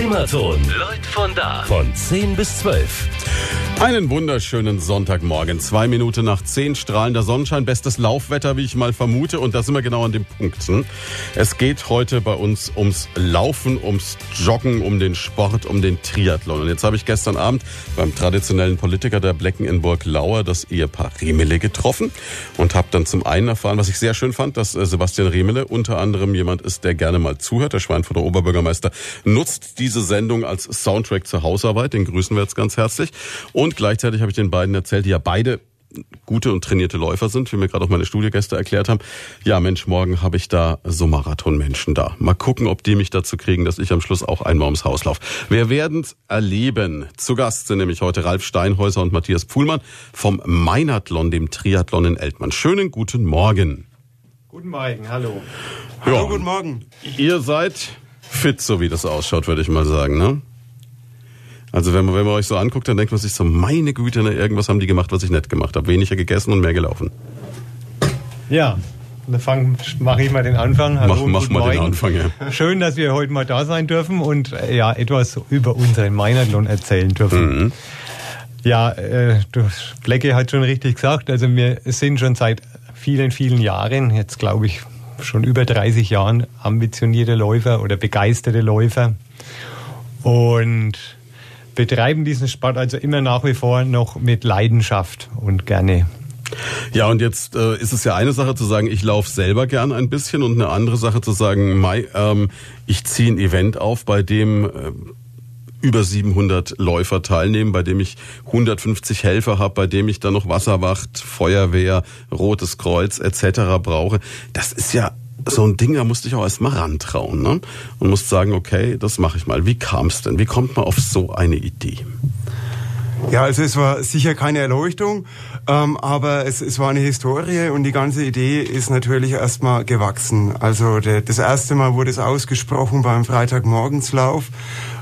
Primaton. Leut von da. Von 10 bis 12. Einen wunderschönen Sonntagmorgen. Zwei Minuten nach zehn strahlender Sonnenschein. Bestes Laufwetter, wie ich mal vermute. Und da sind wir genau an dem Punkt. Es geht heute bei uns ums Laufen, ums Joggen, um den Sport, um den Triathlon. Und jetzt habe ich gestern Abend beim traditionellen Politiker der Blecken in Burg-Lauer das Ehepaar Remele getroffen und habe dann zum einen erfahren, was ich sehr schön fand, dass äh, Sebastian Remele unter anderem jemand ist, der gerne mal zuhört. Der Schweinfurter Oberbürgermeister nutzt diese Sendung als Soundtrack zur Hausarbeit. Den grüßen wir jetzt ganz herzlich. Und gleichzeitig habe ich den beiden erzählt, die ja beide gute und trainierte Läufer sind, wie mir gerade auch meine Studiogäste erklärt haben. Ja, Mensch, morgen habe ich da so Marathonmenschen da. Mal gucken, ob die mich dazu kriegen, dass ich am Schluss auch einmal ums Haus laufe. Wir werden es erleben. Zu Gast sind nämlich heute Ralf Steinhäuser und Matthias Pfuhlmann vom Meinathlon, dem Triathlon in Eltmann. Schönen guten Morgen. Guten Morgen, hallo. Hallo, ja, guten Morgen. Ihr seid fit, so wie das ausschaut, würde ich mal sagen, ne? Also wenn man, wenn man euch so anguckt, dann denkt man sich so, meine Güte, ne, irgendwas haben die gemacht, was ich nicht gemacht habe. Weniger gegessen und mehr gelaufen. Ja, dann mache ich mal den Anfang. Hallo, mach mach mal Morgen. den Anfang, ja. Schön, dass wir heute mal da sein dürfen und äh, ja, etwas über unseren Meinerlohn erzählen dürfen. Mhm. Ja, äh, Blecke hat schon richtig gesagt, also wir sind schon seit vielen, vielen Jahren, jetzt glaube ich schon über 30 Jahren, ambitionierte Läufer oder begeisterte Läufer. Und betreiben diesen Sport also immer nach wie vor noch mit Leidenschaft und gerne. Ja, und jetzt äh, ist es ja eine Sache zu sagen, ich laufe selber gern ein bisschen und eine andere Sache zu sagen, Mai, ähm, ich ziehe ein Event auf, bei dem äh, über 700 Läufer teilnehmen, bei dem ich 150 Helfer habe, bei dem ich dann noch Wasserwacht, Feuerwehr, Rotes Kreuz etc. brauche. Das ist ja so ein Ding, da musste ich auch erstmal rantrauen ne? und musste sagen, okay, das mache ich mal. Wie kam es denn? Wie kommt man auf so eine Idee? Ja, also es war sicher keine Erleuchtung, ähm, aber es, es war eine Historie und die ganze Idee ist natürlich erstmal gewachsen. Also der, das erste Mal wurde es ausgesprochen beim Freitagmorgenslauf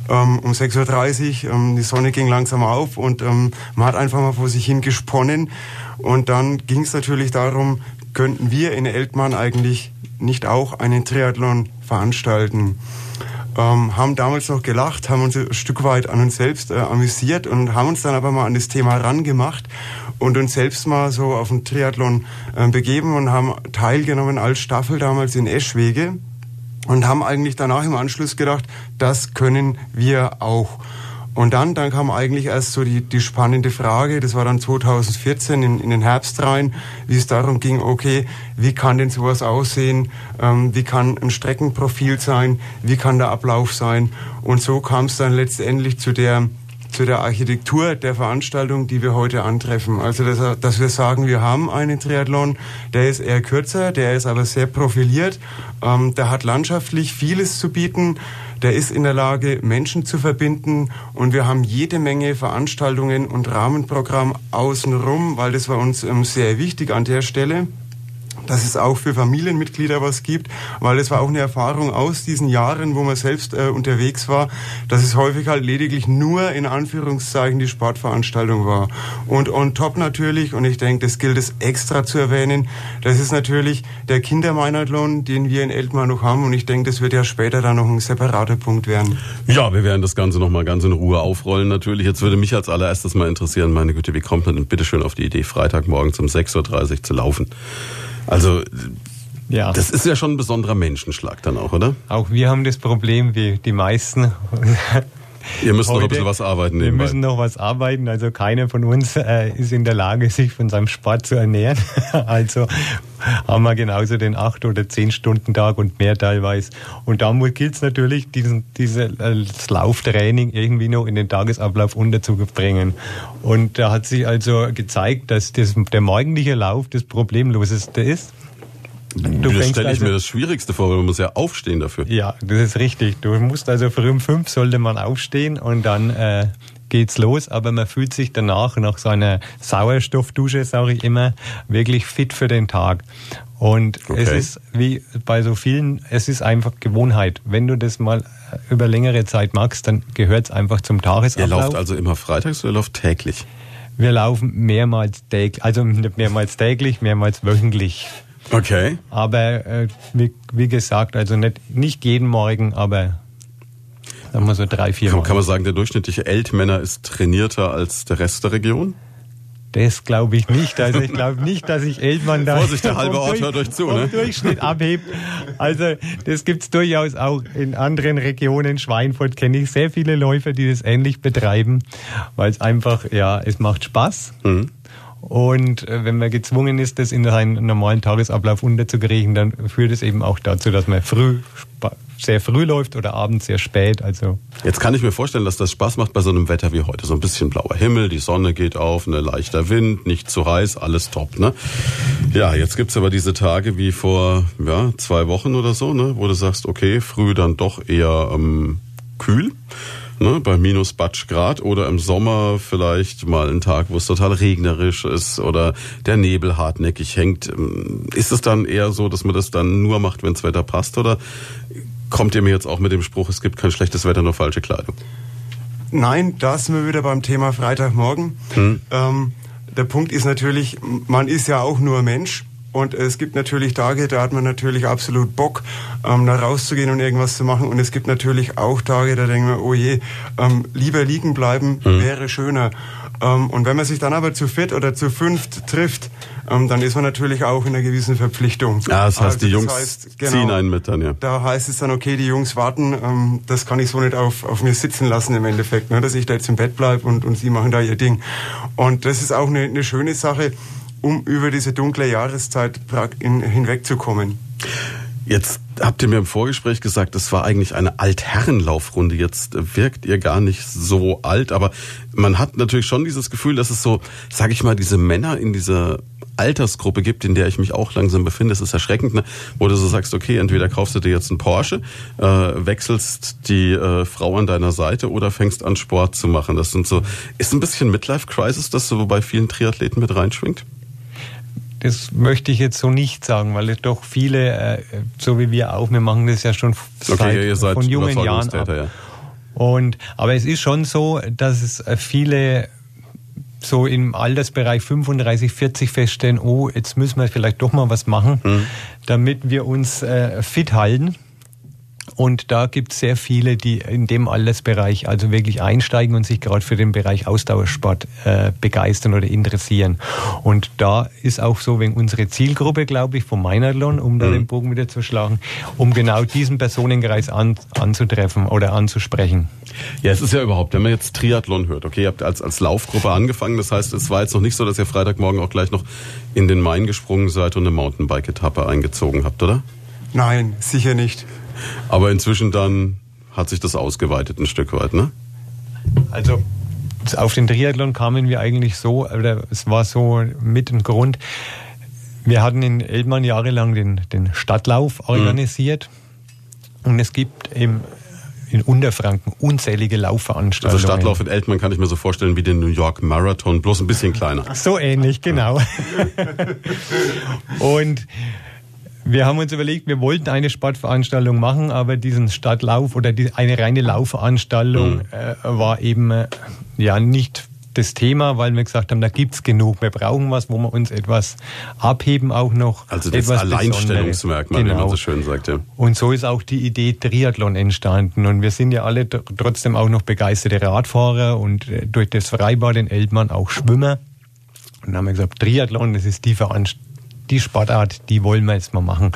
ähm, um 6.30 Uhr. Ähm, die Sonne ging langsam auf und ähm, man hat einfach mal vor sich hin gesponnen. Und dann ging es natürlich darum, könnten wir in Eltmann eigentlich nicht auch einen Triathlon veranstalten. Ähm, haben damals noch gelacht, haben uns ein Stück weit an uns selbst äh, amüsiert und haben uns dann aber mal an das Thema rangemacht und uns selbst mal so auf den Triathlon äh, begeben und haben teilgenommen als Staffel damals in Eschwege und haben eigentlich danach im Anschluss gedacht, das können wir auch. Und dann, dann kam eigentlich erst so die, die spannende Frage, das war dann 2014 in, in den Herbst rein, wie es darum ging, okay, wie kann denn sowas aussehen, ähm, wie kann ein Streckenprofil sein, wie kann der Ablauf sein. Und so kam es dann letztendlich zu der zu der Architektur der Veranstaltung, die wir heute antreffen. Also, dass, dass, wir sagen, wir haben einen Triathlon, der ist eher kürzer, der ist aber sehr profiliert, ähm, der hat landschaftlich vieles zu bieten, der ist in der Lage, Menschen zu verbinden und wir haben jede Menge Veranstaltungen und Rahmenprogramm außenrum, weil das war uns ähm, sehr wichtig an der Stelle dass es auch für Familienmitglieder was gibt, weil es war auch eine Erfahrung aus diesen Jahren, wo man selbst äh, unterwegs war, dass es häufig halt lediglich nur in Anführungszeichen die Sportveranstaltung war. Und on top natürlich, und ich denke, das gilt es extra zu erwähnen, das ist natürlich der Kindermeinathlon, den wir in Eltmar noch haben und ich denke, das wird ja später dann noch ein separater Punkt werden. Ja, wir werden das Ganze nochmal ganz in Ruhe aufrollen natürlich. Jetzt würde mich als allererstes mal interessieren, meine Güte, wie kommt man denn bitte schön auf die Idee, Freitagmorgens um 6.30 Uhr zu laufen? Also ja. Das ist ja schon ein besonderer Menschenschlag dann auch, oder? Auch wir haben das Problem, wie die meisten. Ihr müsst Heute, noch ein bisschen was arbeiten. Nebenbei. Wir müssen noch was arbeiten. Also keiner von uns äh, ist in der Lage, sich von seinem Sport zu ernähren. also haben wir genauso den acht oder zehn Stunden Tag und mehr teilweise. Und da gilt es natürlich, diesen, dieses äh, Lauftraining irgendwie noch in den Tagesablauf unterzubringen. Und da hat sich also gezeigt, dass das, der morgendliche Lauf das Problemloseste ist. Du das stelle ich also, mir das Schwierigste vor, weil man muss ja aufstehen dafür. Ja, das ist richtig. Du musst also früh um fünf sollte man aufstehen und dann äh, geht's los, aber man fühlt sich danach, nach so einer Sauerstoffdusche, sage ich immer, wirklich fit für den Tag. Und okay. es ist wie bei so vielen, es ist einfach Gewohnheit. Wenn du das mal über längere Zeit magst, dann gehört es einfach zum Tagesablauf. Ihr lauft also immer freitags oder ihr lauft täglich? Wir laufen mehrmals täglich, also mehrmals täglich, mehrmals wöchentlich. Okay. Aber äh, wie, wie, gesagt, also nicht, nicht jeden Morgen, aber sagen wir so drei, vier kann, Mal. Kann man sagen, der durchschnittliche Eltmänner ist trainierter als der Rest der Region? Das glaube ich nicht. Also ich glaube nicht, dass sich Eltmann da Vorsicht, der halbe Ort hört euch zu, ne? Durchschnitt abhebt. Also das gibt's durchaus auch in anderen Regionen. Schweinfurt kenne ich sehr viele Läufer, die das ähnlich betreiben, weil es einfach, ja, es macht Spaß. Mhm. Und äh, wenn man gezwungen ist, das in seinen normalen Tagesablauf unterzukriegen, dann führt es eben auch dazu, dass man früh sehr früh läuft oder abends sehr spät. Also Jetzt kann ich mir vorstellen, dass das Spaß macht bei so einem Wetter wie heute. So ein bisschen blauer Himmel, die Sonne geht auf, ein ne, leichter Wind, nicht zu heiß, alles top. Ne? Ja, jetzt gibt's aber diese Tage wie vor ja, zwei Wochen oder so, ne, wo du sagst, okay, früh dann doch eher ähm, kühl ne, bei minus Batsch Grad oder im Sommer vielleicht mal ein Tag, wo es total regnerisch ist oder der Nebel hartnäckig hängt. Ähm, ist es dann eher so, dass man das dann nur macht, wenn das Wetter passt oder kommt ihr mir jetzt auch mit dem Spruch, es gibt kein schlechtes Wetter, nur falsche Kleidung? Nein, da sind wir wieder beim Thema Freitagmorgen. Hm. Ähm, der Punkt ist natürlich, man ist ja auch nur Mensch und es gibt natürlich Tage, da hat man natürlich absolut Bock, ähm, da rauszugehen und irgendwas zu machen. Und es gibt natürlich auch Tage, da denken wir, oh je, ähm, lieber liegen bleiben mhm. wäre schöner. Ähm, und wenn man sich dann aber zu viert oder zu fünft trifft, ähm, dann ist man natürlich auch in einer gewissen Verpflichtung. Ja, das heißt, also, die Jungs heißt, genau, ziehen einen mit dann, ja. Da heißt es dann, okay, die Jungs warten, ähm, das kann ich so nicht auf, auf mir sitzen lassen im Endeffekt, ne, dass ich da jetzt im Bett bleibe und, und sie machen da ihr Ding. Und das ist auch eine, eine schöne Sache um über diese dunkle Jahreszeit hinwegzukommen. Jetzt habt ihr mir im Vorgespräch gesagt, es war eigentlich eine Altherrenlaufrunde. Jetzt wirkt ihr gar nicht so alt, aber man hat natürlich schon dieses Gefühl, dass es so, sage ich mal, diese Männer in dieser Altersgruppe gibt, in der ich mich auch langsam befinde. Es ist erschreckend, ne? wo du so sagst, okay, entweder kaufst du dir jetzt einen Porsche, äh, wechselst die äh, Frau an deiner Seite oder fängst an Sport zu machen. Das sind so, ist ein bisschen Midlife Crisis, das so bei vielen Triathleten mit reinschwingt? Das möchte ich jetzt so nicht sagen, weil es doch viele, äh, so wie wir auch, wir machen das ja schon okay, seit, von jungen Jahren ab. Ja. Und, aber es ist schon so, dass es äh, viele so im Altersbereich 35, 40 feststellen, oh, jetzt müssen wir vielleicht doch mal was machen, hm. damit wir uns äh, fit halten. Und da gibt es sehr viele, die in dem Altersbereich also wirklich einsteigen und sich gerade für den Bereich Ausdauersport äh, begeistern oder interessieren. Und da ist auch so wegen unsere Zielgruppe, glaube ich, vom Meinerlon, um mhm. da den Bogen wieder zu schlagen, um genau diesen Personenkreis an, anzutreffen oder anzusprechen. Ja, es ist ja überhaupt, wenn man jetzt Triathlon hört, okay, ihr habt als, als Laufgruppe angefangen, das heißt, es war jetzt noch nicht so, dass ihr Freitagmorgen auch gleich noch in den Main gesprungen seid und eine Mountainbike-Etappe eingezogen habt, oder? Nein, sicher nicht. Aber inzwischen dann hat sich das ausgeweitet ein Stück weit, ne? Also auf den Triathlon kamen wir eigentlich so, oder es war so mit dem Grund, wir hatten in Elbmann jahrelang den, den Stadtlauf mhm. organisiert mhm. und es gibt im in Unterfranken unzählige Laufveranstaltungen. Also Stadtlauf in Eltmann kann ich mir so vorstellen wie den New York Marathon, bloß ein bisschen kleiner. So ähnlich, genau. und wir haben uns überlegt, wir wollten eine Sportveranstaltung machen, aber diesen Stadtlauf oder die, eine reine Laufveranstaltung mhm. äh, war eben äh, ja nicht das Thema, weil wir gesagt haben, da gibt's genug. Wir brauchen was, wo wir uns etwas abheben auch noch. Also das etwas Alleinstellungsmerkmal, genau. wie man so schön sagt. Ja. Und so ist auch die Idee Triathlon entstanden. Und wir sind ja alle trotzdem auch noch begeisterte Radfahrer und äh, durch das Freibad in Eltmann auch Schwimmer. Und dann haben wir gesagt, Triathlon, das ist die Veranstaltung die Sportart, die wollen wir jetzt mal machen.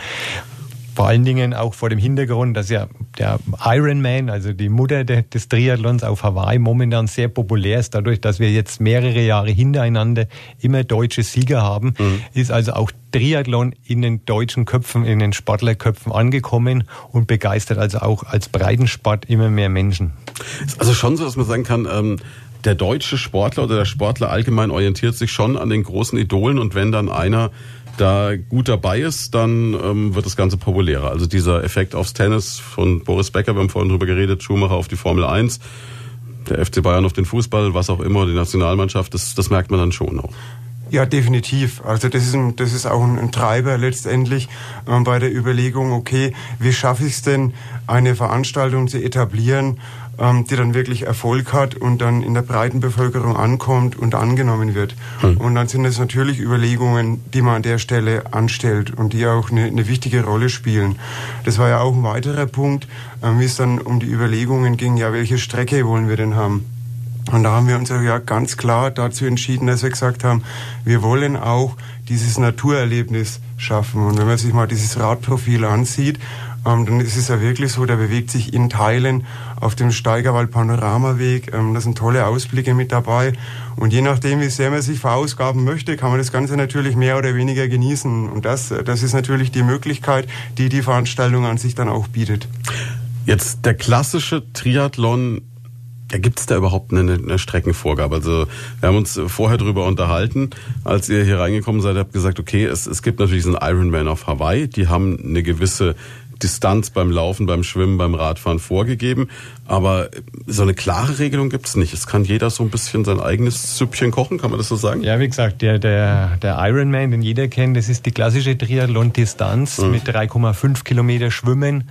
Vor allen Dingen auch vor dem Hintergrund, dass ja der Ironman, also die Mutter des Triathlons auf Hawaii, momentan sehr populär ist. Dadurch, dass wir jetzt mehrere Jahre hintereinander immer deutsche Sieger haben, mhm. ist also auch Triathlon in den deutschen Köpfen, in den Sportlerköpfen angekommen und begeistert also auch als Breitensport immer mehr Menschen. Also schon so, dass man sagen kann, ähm der deutsche Sportler oder der Sportler allgemein orientiert sich schon an den großen Idolen und wenn dann einer da gut dabei ist, dann ähm, wird das Ganze populärer. Also dieser Effekt aufs Tennis von Boris Becker, wir haben vorhin drüber geredet, Schumacher auf die Formel 1, der FC Bayern auf den Fußball, was auch immer, die Nationalmannschaft, das, das merkt man dann schon auch. Ja, definitiv. Also das ist, ein, das ist auch ein, ein Treiber letztendlich äh, bei der Überlegung, okay, wie schaffe ich es denn, eine Veranstaltung zu etablieren, ähm, die dann wirklich Erfolg hat und dann in der breiten Bevölkerung ankommt und angenommen wird. Hm. Und dann sind es natürlich Überlegungen, die man an der Stelle anstellt und die auch eine, eine wichtige Rolle spielen. Das war ja auch ein weiterer Punkt, äh, wie es dann um die Überlegungen ging, ja, welche Strecke wollen wir denn haben? Und da haben wir uns ja ganz klar dazu entschieden, dass wir gesagt haben, wir wollen auch dieses Naturerlebnis schaffen. Und wenn man sich mal dieses Radprofil ansieht, ähm, dann ist es ja wirklich so, der bewegt sich in Teilen auf dem Steigerwald Panoramaweg. Ähm, da sind tolle Ausblicke mit dabei. Und je nachdem, wie sehr man sich verausgaben möchte, kann man das Ganze natürlich mehr oder weniger genießen. Und das, das ist natürlich die Möglichkeit, die die Veranstaltung an sich dann auch bietet. Jetzt der klassische Triathlon ja, gibt es da überhaupt eine, eine Streckenvorgabe? Also wir haben uns vorher drüber unterhalten, als ihr hier reingekommen seid, habt gesagt, okay, es, es gibt natürlich diesen Ironman auf Hawaii, die haben eine gewisse Distanz beim Laufen, beim Schwimmen, beim Radfahren vorgegeben. Aber so eine klare Regelung gibt es nicht. Es kann jeder so ein bisschen sein eigenes Süppchen kochen, kann man das so sagen? Ja, wie gesagt, der, der, der Ironman, den jeder kennt, das ist die klassische Triathlon-Distanz mhm. mit 3,5 Kilometer Schwimmen.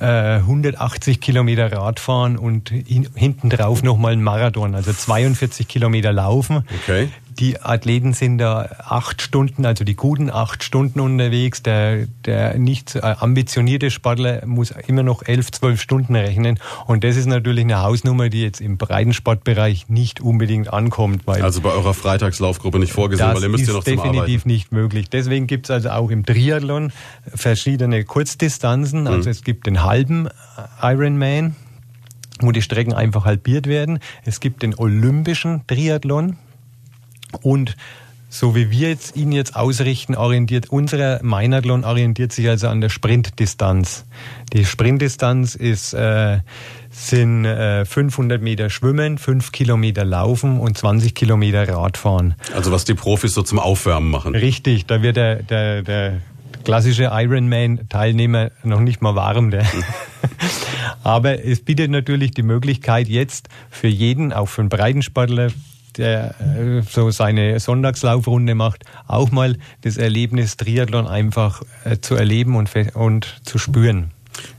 180 äh, Kilometer Radfahren und hinten drauf nochmal ein Marathon, also 42 Kilometer laufen. Okay die Athleten sind da acht Stunden, also die guten acht Stunden unterwegs. Der, der nicht äh, ambitionierte Sportler muss immer noch elf, zwölf Stunden rechnen. Und das ist natürlich eine Hausnummer, die jetzt im Breitensportbereich nicht unbedingt ankommt. Weil also bei eurer Freitagslaufgruppe nicht vorgesehen, weil ihr müsst ja noch zum Arbeiten. Das ist definitiv nicht möglich. Deswegen gibt es also auch im Triathlon verschiedene Kurzdistanzen. Also mhm. es gibt den halben Ironman, wo die Strecken einfach halbiert werden. Es gibt den olympischen Triathlon, und so wie wir jetzt ihn jetzt ausrichten, orientiert unser Meinathlon orientiert sich also an der Sprintdistanz. Die Sprintdistanz ist äh, sind äh, 500 Meter Schwimmen, 5 Kilometer Laufen und 20 Kilometer Radfahren. Also was die Profis so zum Aufwärmen machen. Richtig, da wird der, der, der klassische Ironman-Teilnehmer noch nicht mal warm. Der. Aber es bietet natürlich die Möglichkeit jetzt für jeden, auch für einen Breitensportler, der äh, so seine Sonntagslaufrunde macht, auch mal das Erlebnis Triathlon einfach äh, zu erleben und, und zu spüren.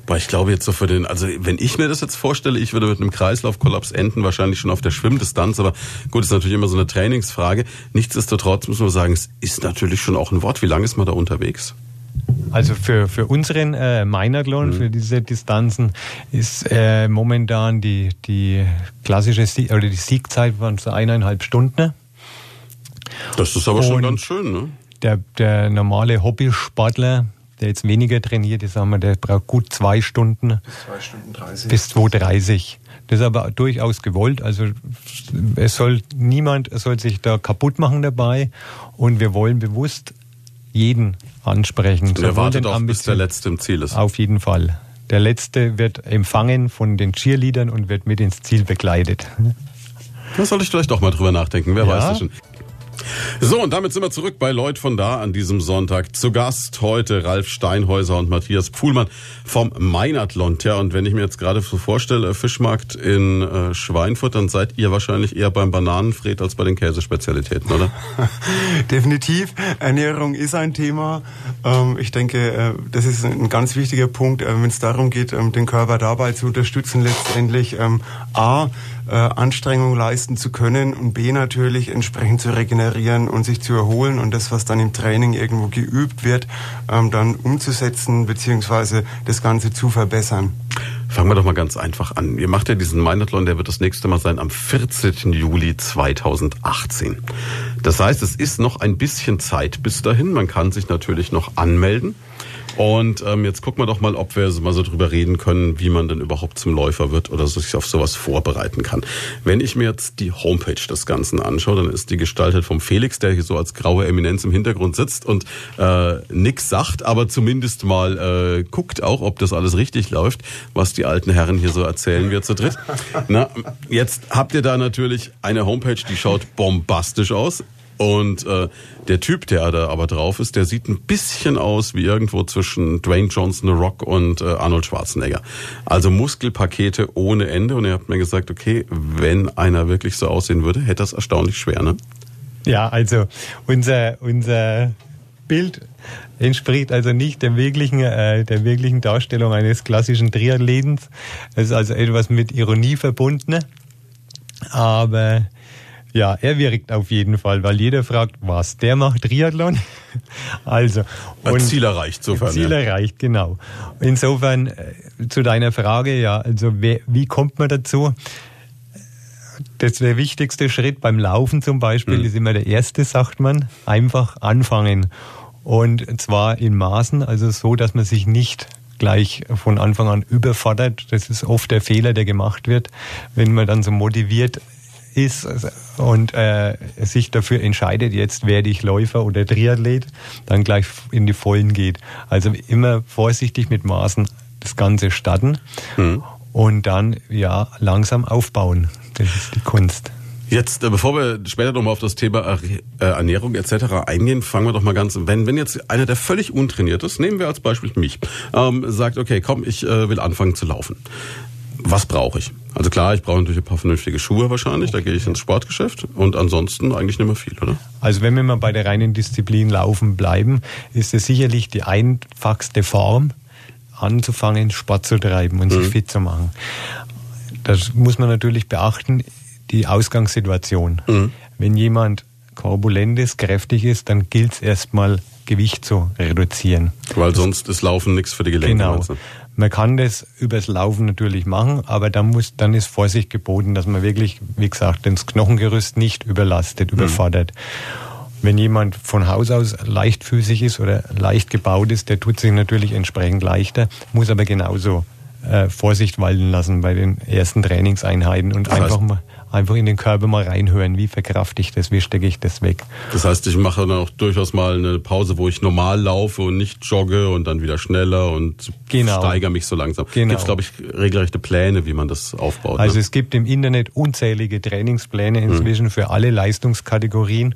Boah, ich glaube jetzt so für den, also wenn ich mir das jetzt vorstelle, ich würde mit einem Kreislaufkollaps enden, wahrscheinlich schon auf der Schwimmdistanz, aber gut, ist natürlich immer so eine Trainingsfrage. Nichtsdestotrotz muss man sagen, es ist natürlich schon auch ein Wort. Wie lange ist man da unterwegs? Also für, für unseren äh, Meinathlon, mhm. für diese Distanzen, ist äh, momentan die, die klassische Sieg, oder die Siegzeit von so eineinhalb Stunden. Das ist aber Und schon ganz schön, ne? Der, der normale Hobbysportler, der jetzt weniger trainiert, ist, sagen wir, der braucht gut zwei Stunden. Bis zwei Stunden 30. Bis 2,30. Das ist aber durchaus gewollt. Also es soll niemand soll sich da kaputt machen dabei. Und wir wollen bewusst jeden ansprechen. Und er wartet auch, bis der Letzte im Ziel ist. Auf jeden Fall. Der Letzte wird empfangen von den Cheerleadern und wird mit ins Ziel begleitet. Da soll ich vielleicht doch mal drüber nachdenken, wer ja. weiß das schon. So, und damit sind wir zurück bei Leut von da an diesem Sonntag. Zu Gast heute Ralf Steinhäuser und Matthias Pfuhlmann vom Meinathlon. Tja, und wenn ich mir jetzt gerade so vorstelle, Fischmarkt in äh, Schweinfurt, dann seid ihr wahrscheinlich eher beim Bananenfred als bei den Käsespezialitäten, oder? Definitiv. Ernährung ist ein Thema. Ähm, ich denke, äh, das ist ein ganz wichtiger Punkt, äh, wenn es darum geht, ähm, den Körper dabei zu unterstützen, letztendlich ähm, A, äh, Anstrengung leisten zu können und B natürlich entsprechend zu regenerieren und sich zu erholen und das, was dann im Training irgendwo geübt wird, ähm, dann umzusetzen beziehungsweise das Ganze zu verbessern. Fangen wir doch mal ganz einfach an. Ihr macht ja diesen Meinathlon, der wird das nächste Mal sein am 14. Juli 2018. Das heißt, es ist noch ein bisschen Zeit bis dahin. Man kann sich natürlich noch anmelden. Und ähm, jetzt gucken wir doch mal, ob wir mal so drüber reden können, wie man denn überhaupt zum Läufer wird oder sich auf sowas vorbereiten kann. Wenn ich mir jetzt die Homepage des Ganzen anschaue, dann ist die gestaltet vom Felix, der hier so als graue Eminenz im Hintergrund sitzt und äh, nix sagt, aber zumindest mal äh, guckt auch, ob das alles richtig läuft, was die alten Herren hier so erzählen wir zu dritt. Na, jetzt habt ihr da natürlich eine Homepage, die schaut bombastisch aus. Und äh, der Typ, der da aber drauf ist, der sieht ein bisschen aus wie irgendwo zwischen Dwayne Johnson, The Rock und äh, Arnold Schwarzenegger. Also Muskelpakete ohne Ende. Und er hat mir gesagt, okay, wenn einer wirklich so aussehen würde, hätte das erstaunlich schwer, ne? Ja, also unser, unser Bild entspricht also nicht der wirklichen, äh, der wirklichen Darstellung eines klassischen Triathleten. Es ist also etwas mit Ironie verbunden. Aber ja, er wirkt auf jeden Fall, weil jeder fragt, was, der macht Triathlon? also. Und Ziel erreicht, insofern. Ziel ja. erreicht, genau. Insofern, äh, zu deiner Frage, ja, also wer, wie kommt man dazu? Das ist der wichtigste Schritt beim Laufen zum Beispiel, mhm. ist immer der erste, sagt man, einfach anfangen. Und zwar in Maßen, also so, dass man sich nicht gleich von Anfang an überfordert. Das ist oft der Fehler, der gemacht wird, wenn man dann so motiviert ist und äh, sich dafür entscheidet, jetzt werde ich Läufer oder Triathlet, dann gleich in die Vollen geht. Also immer vorsichtig mit Maßen das Ganze starten mhm. und dann ja langsam aufbauen. Das ist die Kunst. Jetzt, äh, bevor wir später nochmal auf das Thema äh, Ernährung etc. eingehen, fangen wir doch mal ganz, wenn, wenn jetzt einer, der völlig untrainiert ist, nehmen wir als Beispiel mich, ähm, sagt, okay, komm, ich äh, will anfangen zu laufen. Was brauche ich? Also klar, ich brauche natürlich ein paar vernünftige Schuhe wahrscheinlich, da gehe ich ins Sportgeschäft und ansonsten eigentlich nicht mehr viel, oder? Also wenn wir mal bei der reinen Disziplin Laufen bleiben, ist es sicherlich die einfachste Form, anzufangen, Sport zu treiben und mhm. sich fit zu machen. Das muss man natürlich beachten die Ausgangssituation. Mhm. Wenn jemand korpulent ist, kräftig ist, dann gilt es erstmal Gewicht zu reduzieren. Weil sonst ist Laufen nichts für die Gelenke. Genau. Man kann das übers Laufen natürlich machen, aber dann muss, dann ist Vorsicht geboten, dass man wirklich, wie gesagt, das Knochengerüst nicht überlastet, mhm. überfordert. Wenn jemand von Haus aus leichtfüßig ist oder leicht gebaut ist, der tut sich natürlich entsprechend leichter, muss aber genauso äh, Vorsicht walten lassen bei den ersten Trainingseinheiten und das einfach mal einfach in den Körper mal reinhören, wie verkrafte ich das, wie stecke ich das weg. Das heißt, ich mache dann auch durchaus mal eine Pause, wo ich normal laufe und nicht jogge und dann wieder schneller und genau. steigere mich so langsam. Genau. Gibt es, glaube ich, regelrechte Pläne, wie man das aufbaut. Also ne? es gibt im Internet unzählige Trainingspläne inzwischen hm. für alle Leistungskategorien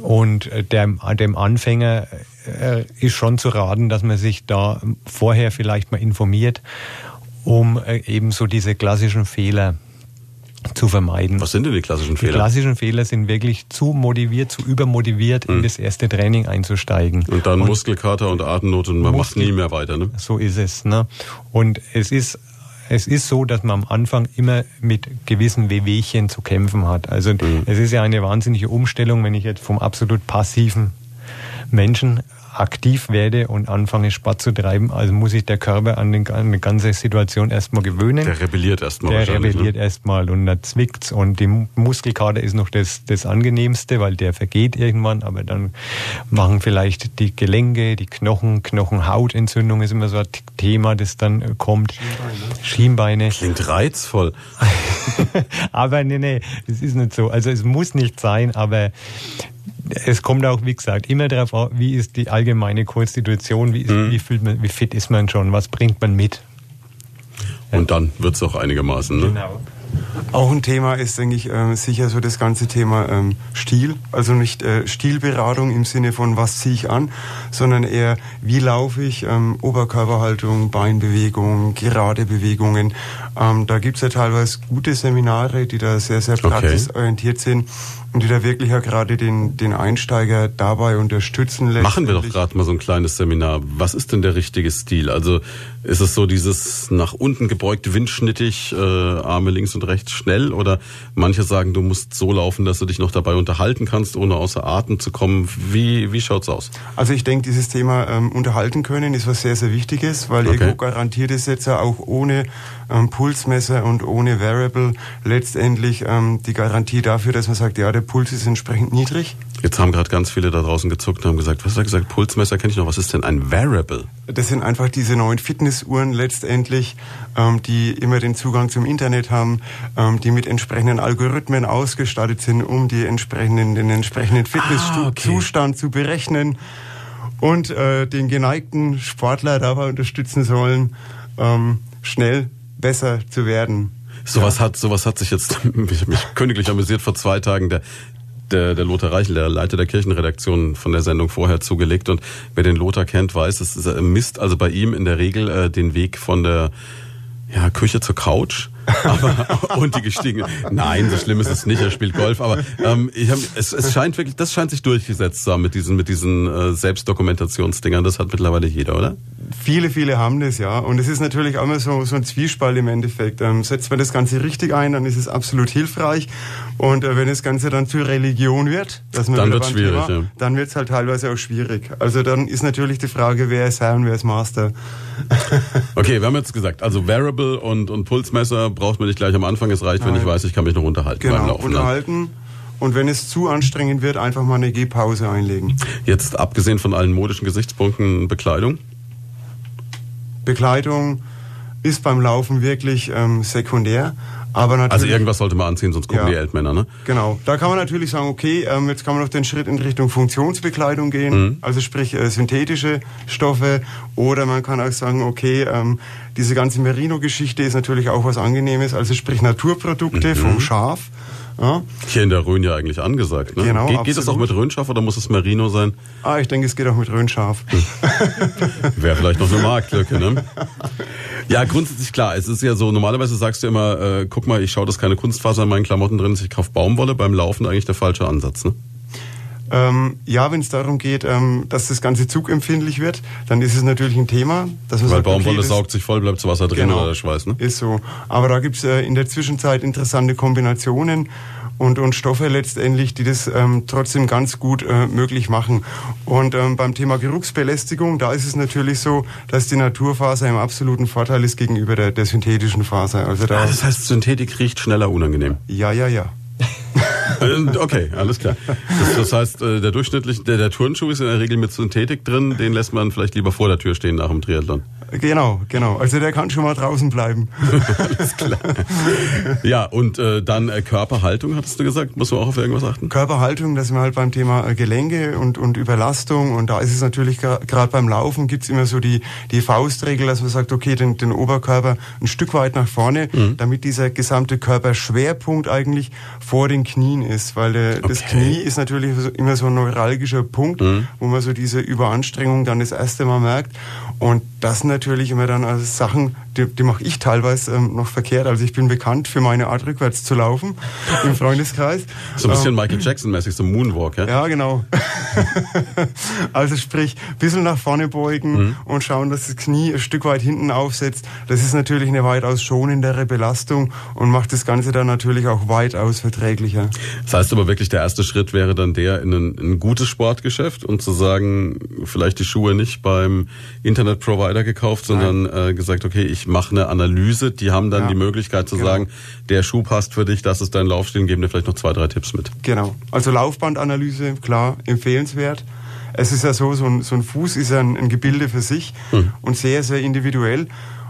und äh, der, dem Anfänger äh, ist schon zu raten, dass man sich da vorher vielleicht mal informiert, um äh, eben so diese klassischen Fehler zu vermeiden. Was sind denn die klassischen Fehler? Die klassischen Fehler sind wirklich zu motiviert, zu übermotiviert, mhm. in das erste Training einzusteigen. Und dann und Muskelkater und Atemnot und man Muskel, macht nie mehr weiter. Ne? So ist es. Ne? Und es ist es ist so, dass man am Anfang immer mit gewissen Wehwehchen zu kämpfen hat. Also mhm. es ist ja eine wahnsinnige Umstellung, wenn ich jetzt vom absolut passiven Menschen aktiv werde und anfange Sport zu treiben, also muss sich der Körper an, den, an die ganze Situation erstmal gewöhnen. Der rebelliert erstmal. Der ne? rebelliert ne? erstmal und da zwickt's und die Muskelkater ist noch das, das angenehmste, weil der vergeht irgendwann, aber dann machen vielleicht die Gelenke, die Knochen, Knochenhautentzündung ist immer so ein Thema, das dann kommt. Schienbeine. Schienbeine. Klingt reizvoll. aber nee, nee, es ist nicht so. Also es muss nicht sein, aber es kommt auch, wie gesagt, immer darauf an, wie ist die allgemeine Konstitution, wie, ist, mhm. wie, fühlt man, wie fit ist man schon, was bringt man mit. Und dann wird es auch einigermaßen. Ne? Genau. Auch ein Thema ist, denke ich, äh, sicher so das ganze Thema ähm, Stil. Also nicht äh, Stilberatung im Sinne von, was ziehe ich an, sondern eher, wie laufe ich, ähm, Oberkörperhaltung, Beinbewegung, gerade Bewegungen. Ähm, da gibt es ja teilweise gute Seminare, die da sehr, sehr praxisorientiert okay. sind und die da wirklich ja gerade den, den Einsteiger dabei unterstützen lässt. Machen wir doch gerade mal so ein kleines Seminar. Was ist denn der richtige Stil? Also ist es so dieses nach unten gebeugt, windschnittig, äh, Arme links und rechts schnell? Oder manche sagen, du musst so laufen, dass du dich noch dabei unterhalten kannst, ohne außer Atem zu kommen. Wie, wie schaut's aus? Also ich denke, dieses Thema ähm, unterhalten können ist was sehr, sehr Wichtiges, weil okay. irgendwo garantiert es jetzt ja auch ohne ähm, Pulsmesser und ohne Variable letztendlich ähm, die Garantie dafür, dass man sagt, ja, der Puls ist entsprechend niedrig. Jetzt haben gerade ganz viele da draußen gezuckt und haben gesagt, was hat er gesagt? Pulsmesser kenne ich noch. Was ist denn ein Variable? Das sind einfach diese neuen Fitnessuhren letztendlich, ähm, die immer den Zugang zum Internet haben, ähm, die mit entsprechenden Algorithmen ausgestattet sind, um die entsprechenden, den entsprechenden Fitnesszustand ah, okay. zu berechnen und äh, den geneigten Sportler dabei unterstützen sollen, ähm, schnell besser zu werden. Sowas ja. hat, sowas hat sich jetzt mich, mich königlich amüsiert vor zwei Tagen der der, der Lothar Reichel, der Leiter der Kirchenredaktion von der Sendung vorher zugelegt. Und wer den Lothar kennt, weiß, es misst also bei ihm in der Regel äh, den Weg von der ja, Küche zur Couch aber, und die gestiegen. Nein, so schlimm ist es nicht. Er spielt Golf, aber ähm, ich hab, es, es scheint wirklich, das scheint sich durchgesetzt zu haben mit diesen mit diesen äh, Selbstdokumentationsdingern. Das hat mittlerweile jeder, oder? Viele, viele haben das, ja. Und es ist natürlich auch immer so, so ein Zwiespalt im Endeffekt. Ähm, setzt man das Ganze richtig ein, dann ist es absolut hilfreich. Und äh, wenn das Ganze dann zur Religion wird, dass man dann wird schwierig, Thema, ja. dann wird es halt teilweise auch schwierig. Also dann ist natürlich die Frage, wer ist Herr und wer ist Master. okay, wir haben jetzt gesagt, also Variable und, und Pulsmesser braucht man nicht gleich am Anfang. Es reicht, Nein. wenn ich weiß, ich kann mich noch unterhalten genau. Unterhalten. Und wenn es zu anstrengend wird, einfach mal eine Gehpause einlegen. Jetzt abgesehen von allen modischen Gesichtspunkten, Bekleidung? Bekleidung ist beim Laufen wirklich ähm, sekundär. Aber also irgendwas sollte man anziehen, sonst gucken ja, die Eltmänner, ne? Genau. Da kann man natürlich sagen, okay, ähm, jetzt kann man noch den Schritt in Richtung Funktionsbekleidung gehen, mhm. also sprich äh, synthetische Stoffe. Oder man kann auch sagen, okay, ähm, diese ganze Merino-Geschichte ist natürlich auch was Angenehmes, also sprich Naturprodukte mhm. vom Schaf. Ja. Hier in der Rhön ja eigentlich angesagt. Ne? Genau, geht, geht das auch mit Rhönschaf oder muss es Merino sein? Ah, ich denke, es geht auch mit Rhönschaf. Wäre vielleicht noch eine Marktlücke, ne? Ja, grundsätzlich klar. Es ist ja so, normalerweise sagst du immer, äh, guck mal, ich schaue, dass keine Kunstfaser in meinen Klamotten drin ist, ich kaufe Baumwolle. Beim Laufen eigentlich der falsche Ansatz, ne? Ähm, ja, wenn es darum geht, ähm, dass das Ganze zugempfindlich wird, dann ist es natürlich ein Thema. Dass man Weil sagt, Baumwolle okay, saugt sich voll, bleibt zu Wasser drin genau, oder der Schweiß, ne? Ist so. Aber da gibt's äh, in der Zwischenzeit interessante Kombinationen und, und Stoffe letztendlich, die das ähm, trotzdem ganz gut äh, möglich machen. Und ähm, beim Thema Geruchsbelästigung, da ist es natürlich so, dass die Naturfaser im absoluten Vorteil ist gegenüber der, der synthetischen Faser. Also da ah, das heißt, Synthetik riecht schneller unangenehm. Ja, ja, ja. Äh, okay, alles klar. Das, das heißt, äh, der durchschnittliche, der, der Turnschuh ist in der Regel mit Synthetik drin, den lässt man vielleicht lieber vor der Tür stehen nach dem Triathlon. Genau, genau. Also der kann schon mal draußen bleiben. alles klar. Ja, und äh, dann äh, Körperhaltung, hattest du gesagt, muss man auch auf irgendwas achten? Körperhaltung, das sind wir halt beim Thema Gelenke und, und Überlastung und da ist es natürlich gerade beim Laufen gibt's immer so die, die Faustregel, dass man sagt, okay, den, den Oberkörper ein Stück weit nach vorne, mhm. damit dieser gesamte Körperschwerpunkt eigentlich vor den Knien ist, weil der, okay. das Knie ist natürlich immer so ein neuralgischer Punkt, mhm. wo man so diese Überanstrengung dann das erste Mal merkt. Und das natürlich immer dann als Sachen, die, die mache ich teilweise ähm, noch verkehrt. Also ich bin bekannt für meine Art rückwärts zu laufen im Freundeskreis. So ein bisschen ähm, Michael Jackson-mäßig, so Moonwalk, ja? Ja, genau. also sprich, ein bisschen nach vorne beugen mhm. und schauen, dass das Knie ein Stück weit hinten aufsetzt. Das ist natürlich eine weitaus schonendere Belastung und macht das Ganze dann natürlich auch weitaus verträglicher. Das heißt aber wirklich, der erste Schritt wäre dann der in ein, in ein gutes Sportgeschäft und zu sagen, vielleicht die Schuhe nicht beim Internetprovider gekauft, sondern äh, gesagt, okay, ich mache eine Analyse. Die haben dann ja, die Möglichkeit zu genau. sagen, der Schuh passt für dich, das ist dein Laufstil, geben dir vielleicht noch zwei, drei Tipps mit. Genau. Also Laufbandanalyse, klar, empfehlenswert. Es ist ja so, so ein, so ein Fuß ist ein, ein Gebilde für sich hm. und sehr, sehr individuell.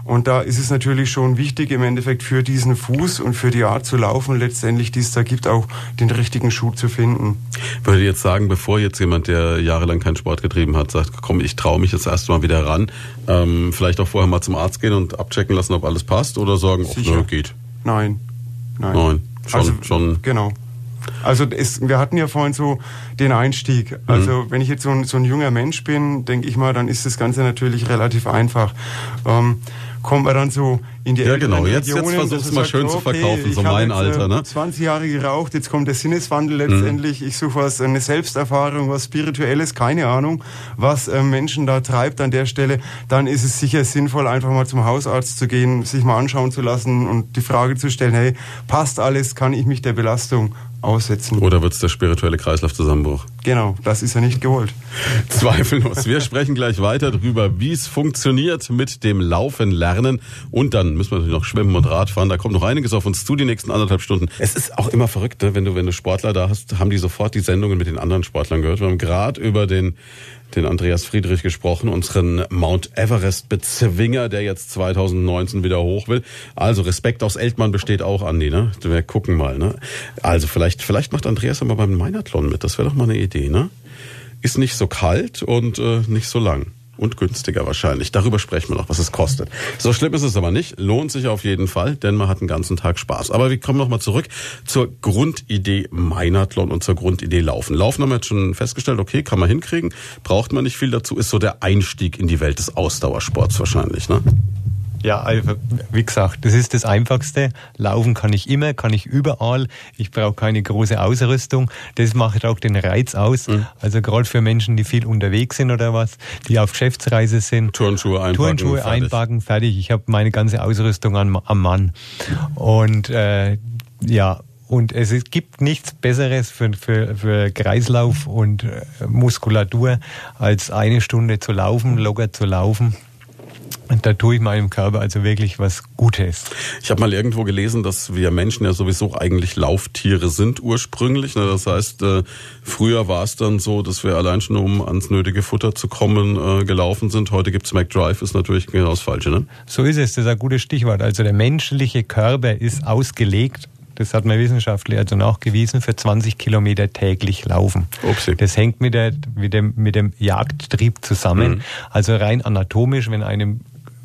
Und da ist es natürlich schon wichtig, im Endeffekt für diesen Fuß und für die Art zu laufen, letztendlich, die es da gibt, auch den richtigen Schuh zu finden. Ich würde jetzt sagen, bevor jetzt jemand, der jahrelang keinen Sport getrieben hat, sagt, komm, ich traue mich jetzt erst mal wieder ran, ähm, vielleicht auch vorher mal zum Arzt gehen und abchecken lassen, ob alles passt oder sagen, oh, nö, geht. Nein. Nein. Nein. Schon, also, schon. Genau. Also es, wir hatten ja vorhin so den Einstieg. Also mhm. wenn ich jetzt so ein, so ein junger Mensch bin, denke ich mal, dann ist das Ganze natürlich relativ einfach. Ähm, kommt man dann so in die Ja, genau. Jetzt, jetzt versuchst du mal schön zu verkaufen, so mein Alter, ne? 20 Jahre geraucht, jetzt kommt der Sinneswandel letztendlich. Mhm. Ich suche was, eine Selbsterfahrung, was Spirituelles, keine Ahnung, was äh, Menschen da treibt an der Stelle. Dann ist es sicher sinnvoll, einfach mal zum Hausarzt zu gehen, sich mal anschauen zu lassen und die Frage zu stellen, hey, passt alles, kann ich mich der Belastung aussetzen. Oder wird es der spirituelle Kreislaufzusammenbruch? Genau, das ist ja nicht gewollt. Zweifellos. Wir sprechen gleich weiter darüber, wie es funktioniert mit dem Laufen lernen. Und dann müssen wir natürlich noch schwimmen und Radfahren. Da kommt noch einiges auf uns zu, die nächsten anderthalb Stunden. Es ist auch immer verrückt, ne? wenn du, wenn du Sportler da hast, haben die sofort die Sendungen mit den anderen Sportlern gehört. Wir haben gerade über den den Andreas Friedrich gesprochen, unseren Mount Everest Bezwinger, der jetzt 2019 wieder hoch will. Also Respekt aus Eltmann besteht auch, Andi, ne? Wir gucken mal, ne? Also vielleicht, vielleicht macht Andreas aber beim Meinathlon mit. Das wäre doch mal eine Idee, ne? Ist nicht so kalt und äh, nicht so lang und günstiger wahrscheinlich. Darüber sprechen wir noch, was es kostet. So schlimm ist es aber nicht. Lohnt sich auf jeden Fall, denn man hat einen ganzen Tag Spaß. Aber wir kommen nochmal zurück zur Grundidee Meinathlon und zur Grundidee Laufen. Laufen haben wir jetzt schon festgestellt, okay, kann man hinkriegen, braucht man nicht viel dazu, ist so der Einstieg in die Welt des Ausdauersports wahrscheinlich, ne? Ja, also, wie gesagt, das ist das Einfachste. Laufen kann ich immer, kann ich überall. Ich brauche keine große Ausrüstung. Das macht auch den Reiz aus. Mhm. Also gerade für Menschen, die viel unterwegs sind oder was, die auf Geschäftsreise sind. Turnschuhe einpacken. Turnschuhe fertig. einpacken, fertig. Ich habe meine ganze Ausrüstung am, am Mann. Und äh, ja, und es gibt nichts Besseres für, für, für Kreislauf und äh, Muskulatur, als eine Stunde zu laufen, locker zu laufen. Und da tue ich meinem Körper also wirklich was Gutes. Ich habe mal irgendwo gelesen, dass wir Menschen ja sowieso eigentlich Lauftiere sind ursprünglich. Ne? Das heißt, äh, früher war es dann so, dass wir allein schon, um ans nötige Futter zu kommen, äh, gelaufen sind. Heute gibt's McDrive, ist natürlich genau das Falsche. Ne? So ist es, das ist ein gutes Stichwort. Also der menschliche Körper ist ausgelegt das hat man wissenschaftlich also nachgewiesen, für 20 Kilometer täglich laufen. Upsi. Das hängt mit, der, mit, dem, mit dem Jagdtrieb zusammen. Mhm. Also rein anatomisch, wenn einem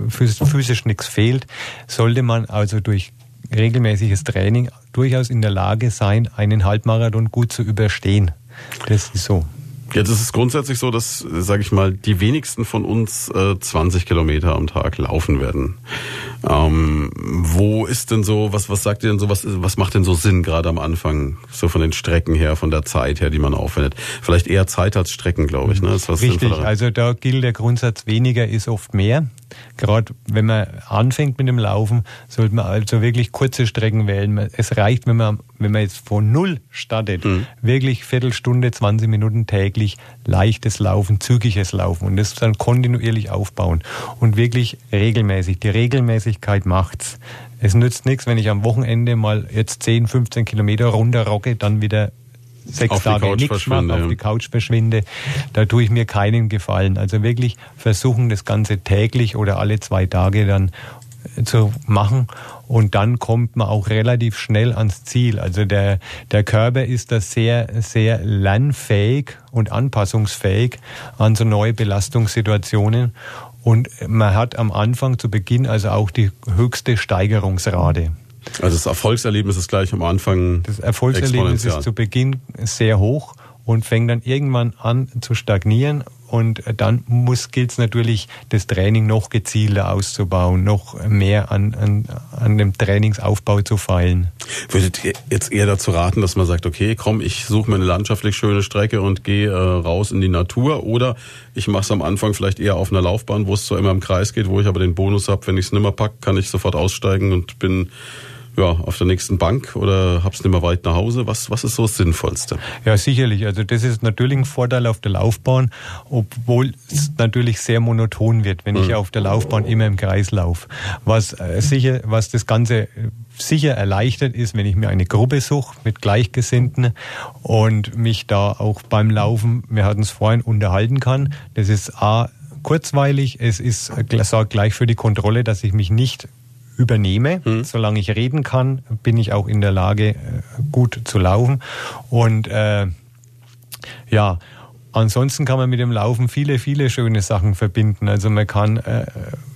physisch nichts fehlt, sollte man also durch regelmäßiges Training durchaus in der Lage sein, einen Halbmarathon gut zu überstehen. Das ist so. Jetzt ist es grundsätzlich so, dass, sage ich mal, die wenigsten von uns äh, 20 Kilometer am Tag laufen werden. Ähm, wo ist denn so, was, was sagt ihr denn so, was, was macht denn so Sinn gerade am Anfang, so von den Strecken her, von der Zeit her, die man aufwendet? Vielleicht eher Zeit als Strecken, glaube ich. Ne? Richtig, sinnvoller. also da gilt der Grundsatz, weniger ist oft mehr. Gerade wenn man anfängt mit dem Laufen, sollte man also wirklich kurze Strecken wählen. Es reicht, wenn man, wenn man jetzt von Null startet, mhm. wirklich Viertelstunde, 20 Minuten täglich leichtes Laufen, zügiges Laufen und das dann kontinuierlich aufbauen und wirklich regelmäßig. Die Regelmäßigkeit macht's. Es nützt nichts, wenn ich am Wochenende mal jetzt 10, 15 Kilometer runterrocke, dann wieder sechs auf Tage nichts mache, auf die Couch verschwinde, da tue ich mir keinen Gefallen. Also wirklich versuchen, das Ganze täglich oder alle zwei Tage dann äh, zu machen und dann kommt man auch relativ schnell ans Ziel. Also der, der Körper ist da sehr, sehr lernfähig und anpassungsfähig an so neue Belastungssituationen und man hat am Anfang zu Beginn also auch die höchste Steigerungsrate. Also das Erfolgserlebnis ist gleich am Anfang. Das Erfolgserlebnis ist zu Beginn sehr hoch und fängt dann irgendwann an zu stagnieren und dann muss gilt es natürlich, das Training noch gezielter auszubauen, noch mehr an, an, an dem Trainingsaufbau zu feilen. Würdet ihr jetzt eher dazu raten, dass man sagt, okay, komm, ich suche mir eine landschaftlich schöne Strecke und gehe äh, raus in die Natur oder ich mache es am Anfang vielleicht eher auf einer Laufbahn, wo es zwar immer im Kreis geht, wo ich aber den Bonus habe, wenn ich es nimmer pack, kann ich sofort aussteigen und bin ja, auf der nächsten Bank oder hab's nicht mehr weit nach Hause? Was, was ist so das Sinnvollste? Ja, sicherlich. Also das ist natürlich ein Vorteil auf der Laufbahn, obwohl es natürlich sehr monoton wird, wenn mhm. ich auf der Laufbahn immer im Kreis laufe. Was äh, sicher, was das Ganze sicher erleichtert ist, wenn ich mir eine Gruppe suche mit Gleichgesinnten und mich da auch beim Laufen, wir hatten es vorhin, unterhalten kann. Das ist A, kurzweilig, es ist, äh, sorgt gleich für die Kontrolle, dass ich mich nicht übernehme. Mhm. Solange ich reden kann, bin ich auch in der Lage, äh, gut zu laufen. Und äh, ja, ansonsten kann man mit dem Laufen viele, viele schöne Sachen verbinden. Also man kann äh,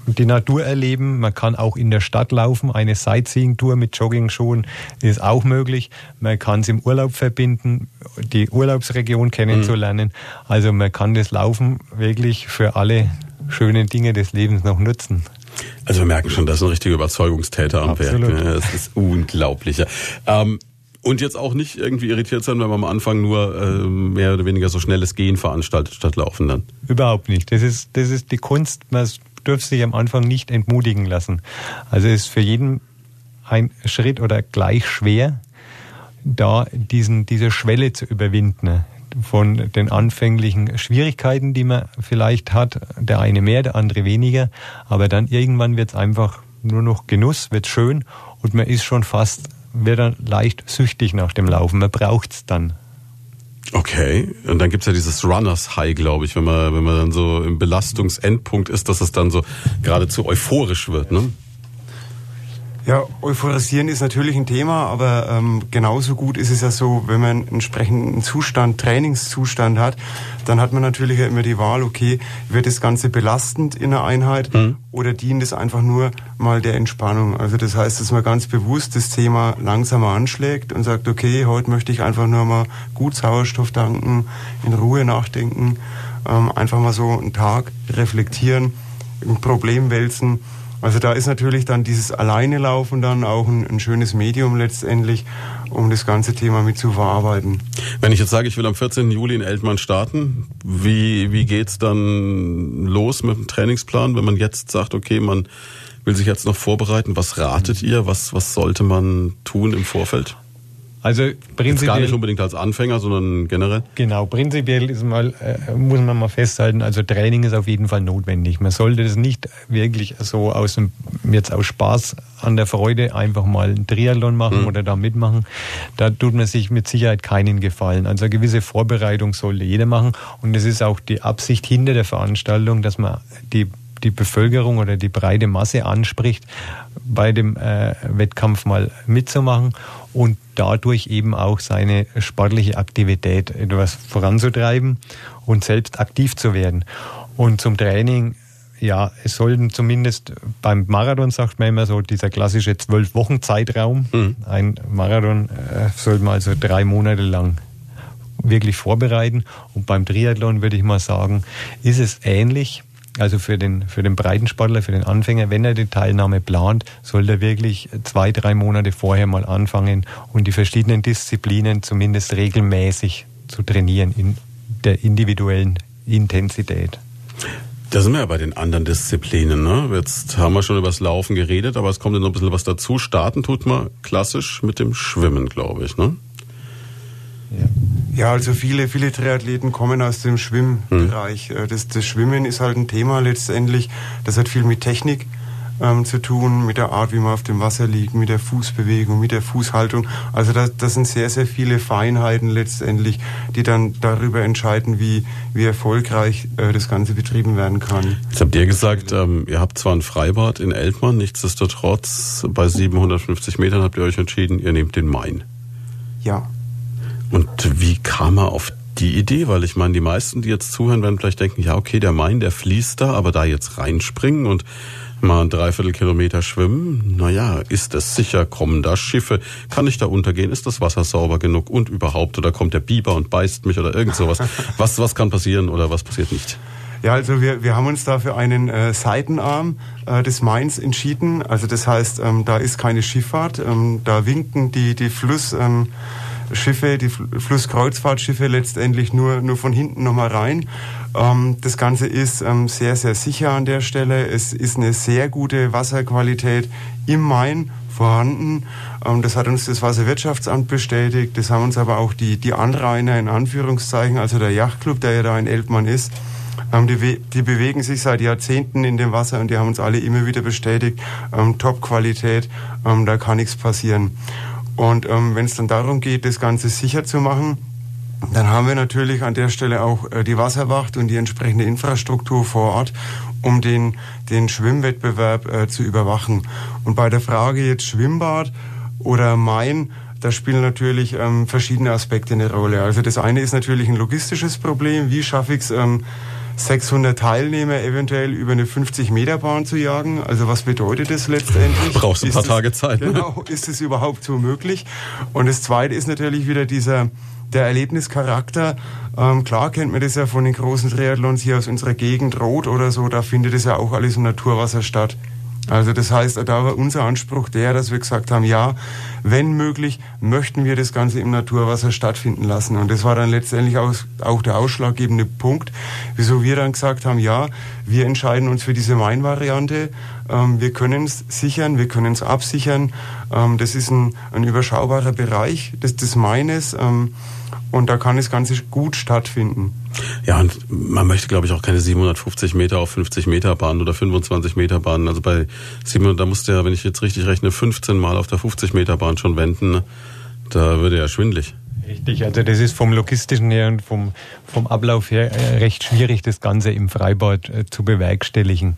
die Natur erleben, man kann auch in der Stadt laufen. Eine Sightseeing-Tour mit Jogging-Schuhen ist auch möglich. Man kann es im Urlaub verbinden, die Urlaubsregion kennenzulernen. Mhm. Also man kann das Laufen wirklich für alle schönen Dinge des Lebens noch nutzen. Also wir merken schon, das ist ein richtiger Überzeugungstäter am Absolut. Werk. Das ist unglaublich. Ähm, und jetzt auch nicht irgendwie irritiert sein, wenn man am Anfang nur äh, mehr oder weniger so schnelles Gehen veranstaltet statt Laufen dann. Überhaupt nicht. Das ist, das ist die Kunst. Man dürfte sich am Anfang nicht entmutigen lassen. Also es ist für jeden ein Schritt oder gleich schwer, da diesen, diese Schwelle zu überwinden von den anfänglichen Schwierigkeiten, die man vielleicht hat, der eine mehr, der andere weniger, aber dann irgendwann wird es einfach nur noch Genuss, wird schön. Und man ist schon fast, wird dann leicht süchtig nach dem Laufen, man braucht es dann. Okay, und dann gibt's ja dieses Runners High, glaube ich, wenn man, wenn man dann so im Belastungsendpunkt ist, dass es dann so geradezu euphorisch wird, ne? Ja, euphorisieren ist natürlich ein Thema, aber ähm, genauso gut ist es ja so, wenn man einen entsprechenden Zustand, Trainingszustand hat, dann hat man natürlich ja immer die Wahl, okay, wird das Ganze belastend in der Einheit mhm. oder dient es einfach nur mal der Entspannung? Also das heißt, dass man ganz bewusst das Thema langsamer anschlägt und sagt, okay, heute möchte ich einfach nur mal gut Sauerstoff tanken, in Ruhe nachdenken, ähm, einfach mal so einen Tag reflektieren, ein Problem wälzen Also da ist natürlich dann dieses Alleine laufen dann auch ein, ein schönes Medium letztendlich, um das ganze Thema mit zu verarbeiten. Wenn ich jetzt sage, ich will am 14. Juli in Eltmann starten, wie, wie geht's dann los mit dem Trainingsplan, wenn man jetzt sagt, okay, man will sich jetzt noch vorbereiten, was ratet ihr, was, was sollte man tun im Vorfeld? Also prinzipiell. Gar nicht unbedingt als Anfänger, sondern generell? Genau, prinzipiell ist mal, äh, muss man mal festhalten, also Training ist auf jeden Fall notwendig. Man sollte das nicht wirklich so aus dem, jetzt aus Spaß an der Freude einfach mal einen Triathlon machen mhm. oder da mitmachen. Da tut man sich mit Sicherheit keinen Gefallen. Also eine gewisse Vorbereitung sollte jeder machen. Und es ist auch die Absicht hinter der Veranstaltung, dass man die die Bevölkerung oder die breite Masse anspricht, bei dem äh, Wettkampf mal mitzumachen und dadurch eben auch seine sportliche Aktivität etwas voranzutreiben und selbst aktiv zu werden. Und zum Training, ja, es sollten zumindest beim Marathon, sagt man immer so, dieser klassische zwölf Wochen Zeitraum. Mhm. Ein Marathon äh, sollte man also drei Monate lang wirklich vorbereiten. Und beim Triathlon würde ich mal sagen, ist es ähnlich. Also für den, für den Breitensportler, für den Anfänger, wenn er die Teilnahme plant, soll er wirklich zwei, drei Monate vorher mal anfangen und die verschiedenen Disziplinen zumindest regelmäßig zu trainieren in der individuellen Intensität. Da sind wir ja bei den anderen Disziplinen. Ne? Jetzt haben wir schon über das Laufen geredet, aber es kommt ja noch ein bisschen was dazu. Starten tut man klassisch mit dem Schwimmen, glaube ich. Ne? Ja. Ja, also viele, viele Triathleten kommen aus dem Schwimmbereich. Hm. Das, das Schwimmen ist halt ein Thema letztendlich. Das hat viel mit Technik ähm, zu tun, mit der Art, wie man auf dem Wasser liegt, mit der Fußbewegung, mit der Fußhaltung. Also das, das sind sehr, sehr viele Feinheiten letztendlich, die dann darüber entscheiden, wie, wie erfolgreich äh, das Ganze betrieben werden kann. Jetzt habt ihr gesagt, ähm, ihr habt zwar ein Freibad in Eltmann, nichtsdestotrotz bei 750 Metern habt ihr euch entschieden, ihr nehmt den Main. Ja. Und wie kam er auf die Idee? Weil ich meine, die meisten, die jetzt zuhören, werden vielleicht denken, ja, okay, der Main, der fließt da, aber da jetzt reinspringen und mal ein Dreiviertelkilometer schwimmen, naja, ist es sicher, kommen da Schiffe, kann ich da untergehen, ist das Wasser sauber genug und überhaupt, oder kommt der Biber und beißt mich oder irgend sowas. was, was kann passieren oder was passiert nicht? Ja, also wir, wir haben uns da für einen äh, Seitenarm äh, des Mains entschieden. Also das heißt, ähm, da ist keine Schifffahrt, ähm, da winken die, die Fluss... Ähm, Schiffe, die Flusskreuzfahrtschiffe letztendlich nur, nur von hinten nochmal rein. Ähm, das Ganze ist ähm, sehr, sehr sicher an der Stelle. Es ist eine sehr gute Wasserqualität im Main vorhanden. Ähm, das hat uns das Wasserwirtschaftsamt bestätigt. Das haben uns aber auch die, die Anrainer in Anführungszeichen, also der Yachtclub, der ja da in Elbmann ist, ähm, die, die, bewegen sich seit Jahrzehnten in dem Wasser und die haben uns alle immer wieder bestätigt, ähm, Top-Qualität, ähm, da kann nichts passieren. Und ähm, wenn es dann darum geht, das Ganze sicher zu machen, dann haben wir natürlich an der Stelle auch äh, die Wasserwacht und die entsprechende Infrastruktur vor Ort, um den, den Schwimmwettbewerb äh, zu überwachen. Und bei der Frage jetzt Schwimmbad oder Main, da spielen natürlich ähm, verschiedene Aspekte eine Rolle. Also das eine ist natürlich ein logistisches Problem. Wie schaffe ich es, ähm, 600 Teilnehmer eventuell über eine 50-Meter-Bahn zu jagen. Also was bedeutet das letztendlich? Brauchst du ein paar ist Tage Zeit. Ne? Genau, ist es überhaupt so möglich? Und das Zweite ist natürlich wieder dieser der Erlebnischarakter. Ähm, klar kennt man das ja von den großen Triathlons hier aus unserer Gegend, Rot oder so, da findet es ja auch alles im Naturwasser statt. Also das heißt, da war unser Anspruch der, dass wir gesagt haben, ja, wenn möglich, möchten wir das Ganze im Naturwasser stattfinden lassen. Und das war dann letztendlich auch, auch der ausschlaggebende Punkt, wieso wir dann gesagt haben, ja, wir entscheiden uns für diese Main-Variante. Ähm, wir können es sichern, wir können es absichern. Ähm, das ist ein, ein überschaubarer Bereich des, des Maines. Ähm, und da kann das Ganze gut stattfinden. Ja, und man möchte, glaube ich, auch keine 750 Meter auf 50 Meter Bahn oder 25 Meter Bahnen. Also bei 700, da musste ja, wenn ich jetzt richtig rechne, 15 Mal auf der 50 Meter Bahn schon wenden. Da würde ja schwindlig. Richtig, also das ist vom logistischen her und vom, vom Ablauf her äh, recht schwierig, das Ganze im Freibad äh, zu bewerkstelligen.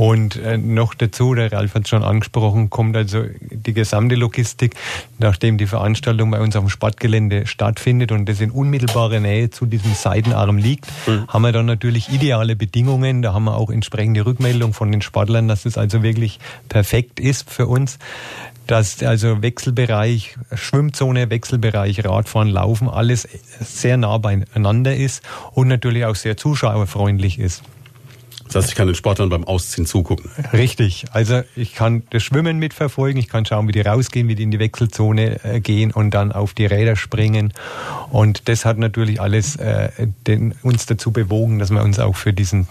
Und äh, noch dazu, der Ralf hat es schon angesprochen, kommt also die gesamte Logistik, nachdem die Veranstaltung bei uns auf dem Sportgelände stattfindet und das in unmittelbarer Nähe zu diesem Seitenarm liegt, mhm. haben wir dann natürlich ideale Bedingungen. Da haben wir auch entsprechende Rückmeldung von den Sportlern, dass es also wirklich perfekt ist für uns dass also Wechselbereich, Schwimmzone, Wechselbereich, Radfahren, Laufen, alles sehr nah beieinander ist und natürlich auch sehr zuschauerfreundlich ist. Das heißt, ich kann den Sportlern beim Ausziehen zugucken. Richtig. Also ich kann das Schwimmen mitverfolgen, ich kann schauen, wie die rausgehen, wie die in die Wechselzone äh, gehen und dann auf die Räder springen. Und das hat natürlich alles äh, den, uns dazu bewogen, dass wir uns auch für diesen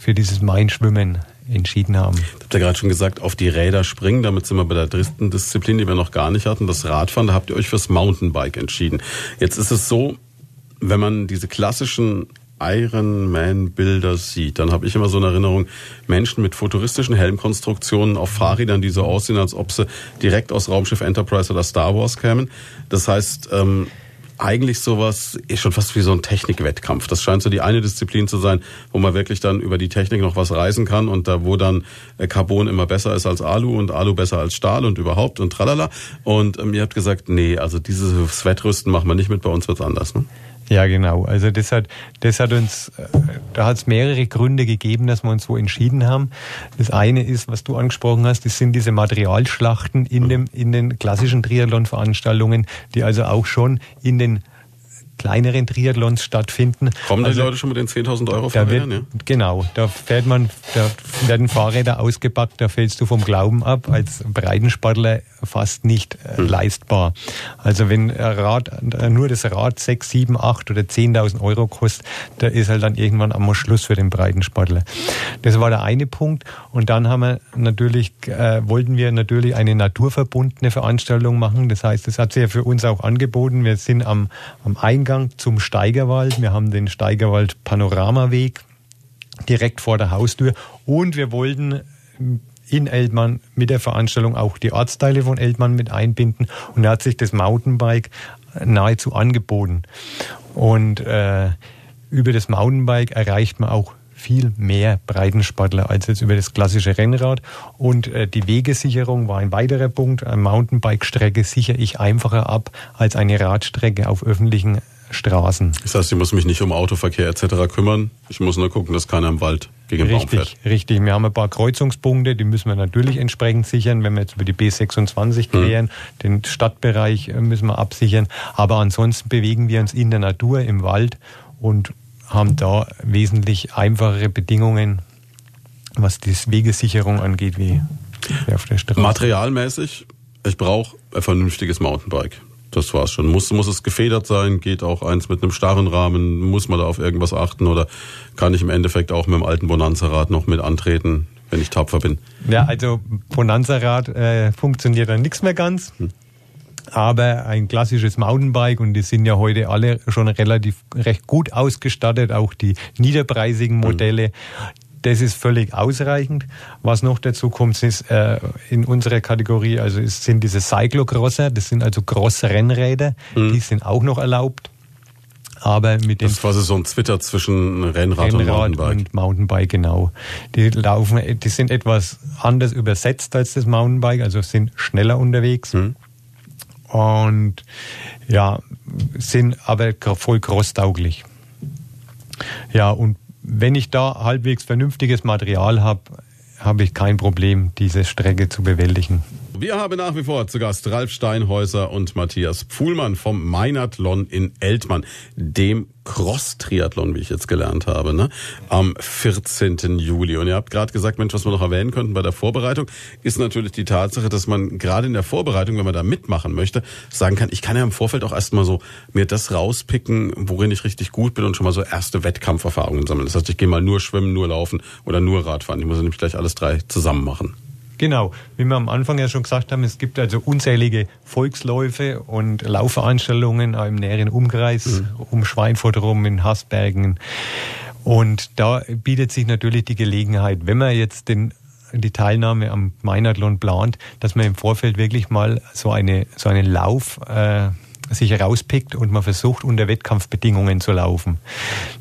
für dieses Main-Schwimmen entschieden haben. Ich habe ja gerade schon gesagt, auf die Räder springen. Damit sind wir bei der dritten Disziplin, die wir noch gar nicht hatten, das Radfahren. Da habt ihr euch fürs Mountainbike entschieden. Jetzt ist es so, wenn man diese klassischen Ironman-Bilder sieht, dann habe ich immer so eine Erinnerung, Menschen mit futuristischen Helmkonstruktionen auf Fahrrädern, die so aussehen, als ob sie direkt aus Raumschiff Enterprise oder Star Wars kämen. Das heißt, ähm, eigentlich sowas ist schon fast wie so ein Technikwettkampf. Das scheint so die eine Disziplin zu sein, wo man wirklich dann über die Technik noch was reisen kann und da wo dann äh, Carbon immer besser ist als Alu und Alu besser als Stahl und überhaupt und tralala. Und ähm, ihr habt gesagt, nee, also dieses Wettrüsten machen wir nicht mit, bei uns wird's anders. Ne? Ja, genau. Also das hat, das hat uns, äh, da hat es mehrere Gründe gegeben, dass wir uns so entschieden haben. Das eine ist, was du angesprochen hast, das sind diese Materialschlachten in dem, in den klassischen Triathlon-Veranstaltungen, die also auch schon in den kleineren Triathlons stattfinden. Kommen also, die Leute schon mit den 10.000 Euro Fahrrädern? Ja? Genau, da fährt man, da werden Fahrräder ausgepackt, da fällst du vom Glauben ab, als Breitensportler fast nicht äh, hm. leistbar. Also wenn Rad, nur das Rad 6, 7, 8 oder 10.000 Euro kostet, da ist halt dann irgendwann einmal Schluss für den Breitensportler. Das war der eine Punkt. Und dann haben wir natürlich, äh, wollten wir natürlich eine naturverbundene Veranstaltung machen. Das heißt, das hat sich ja für uns auch angeboten. Wir sind am, am Eingang Eingang zum Steigerwald. Wir haben den Steigerwald Panoramaweg direkt vor der Haustür und wir wollten in Eltmann mit der Veranstaltung auch die Ortsteile von Eltmann mit einbinden und da hat sich das Mountainbike nahezu angeboten. Und äh, über das Mountainbike erreicht man auch viel mehr Breitensportler als jetzt über das klassische Rennrad. Und äh, die Wegesicherung war ein weiterer Punkt. Eine Mountainbike-Strecke sichere ich einfacher ab als eine Radstrecke auf öffentlichen Straßen. Das heißt, ich muss mich nicht um Autoverkehr etc. kümmern. Ich muss nur gucken, dass keiner im Wald gegen richtig, Baum fährt. Richtig, wir haben ein paar Kreuzungspunkte, die müssen wir natürlich entsprechend sichern, wenn wir jetzt über die B26 klären. Mhm. Den Stadtbereich äh, müssen wir absichern. Aber ansonsten bewegen wir uns in der Natur, im Wald und haben da wesentlich einfachere Bedingungen, was die Wegesicherung angeht, wie auf der Straße. Materialmäßig, ich brauche ein vernünftiges Mountainbike. Das war's schon. Muss, muss es gefedert sein? Geht auch eins mit einem starren Rahmen? Muss man da auf irgendwas achten? Oder kann ich im Endeffekt auch mit dem alten Bonanza-Rad noch mit antreten, wenn ich tapfer bin? Ja, also Bonanza-Rad äh, funktioniert dann nichts mehr ganz. Hm. Aber ein klassisches Mountainbike, und die sind ja heute alle schon relativ recht gut ausgestattet, auch die niederpreisigen hm. Modelle, das ist völlig ausreichend. Was noch dazu kommt, ist äh, in unserer Kategorie, also es sind diese Cyclocrosser, das sind also Cross-Rennräder, mhm. die sind auch noch erlaubt. Aber mit das ist quasi so ein Twitter zwischen Rennrad, Rennrad und Mountainbike. Und Mountainbike, genau. Die laufen, die sind etwas anders übersetzt als das Mountainbike, also sind schneller unterwegs. Mhm. Und ja, sind aber voll crosstauglich. Ja, und wenn ich da halbwegs vernünftiges Material habe, habe ich kein Problem, diese Strecke zu bewältigen. Wir haben nach wie vor zu Gast Ralf Steinhäuser und Matthias Pfuhlmann vom Meinathlon in Eltmann, dem Cross-Triathlon, wie ich jetzt gelernt habe, ne? am 14. Juli. Und ihr habt gerade gesagt, Mensch, was wir noch erwähnen könnten bei der Vorbereitung, ist natürlich die Tatsache, dass man gerade in der Vorbereitung, wenn man da mitmachen möchte, sagen kann, ich kann ja im Vorfeld auch erstmal so mir das rauspicken, worin ich richtig gut bin und schon mal so erste Wettkampferfahrungen sammeln. Das heißt, ich gehe mal nur schwimmen, nur laufen oder nur Radfahren. Ich muss nämlich gleich alles drei zusammen machen. Genau, wie wir am Anfang ja schon gesagt haben, es gibt also unzählige Volksläufe und Laufveranstaltungen im näheren Umkreis, mhm. um Schweinfurt rum, in Hasbergen. Und da bietet sich natürlich die Gelegenheit, wenn man jetzt den die Teilnahme am Meinathlon plant, dass man im Vorfeld wirklich mal so eine so einen Lauf äh, sich herauspickt und man versucht, unter Wettkampfbedingungen zu laufen.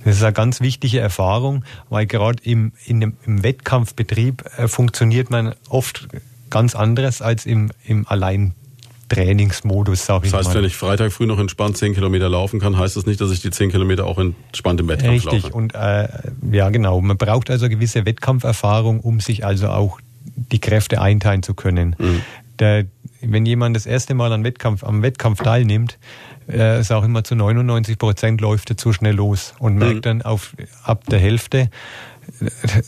Das ist eine ganz wichtige Erfahrung, weil gerade im, dem, im Wettkampfbetrieb äh, funktioniert man oft ganz anderes als im, im allein Trainingsmodus, sage ich mal. Das heißt, mal. wenn ich Freitag früh noch entspannt 10 Kilometer laufen kann, heißt das nicht, dass ich die 10 Kilometer auch entspannt im Wettkampf Richtig. laufe. Richtig, und äh, ja genau, man braucht also gewisse Wettkampferfahrung, um sich also auch die Kräfte einteilen zu können. Mhm. Der, wenn jemand das erste Mal am Wettkampf, am Wettkampf teilnimmt, äh, ist auch immer zu 99 Prozent läuft er zu schnell los und merkt mhm. dann auf, ab der Hälfte,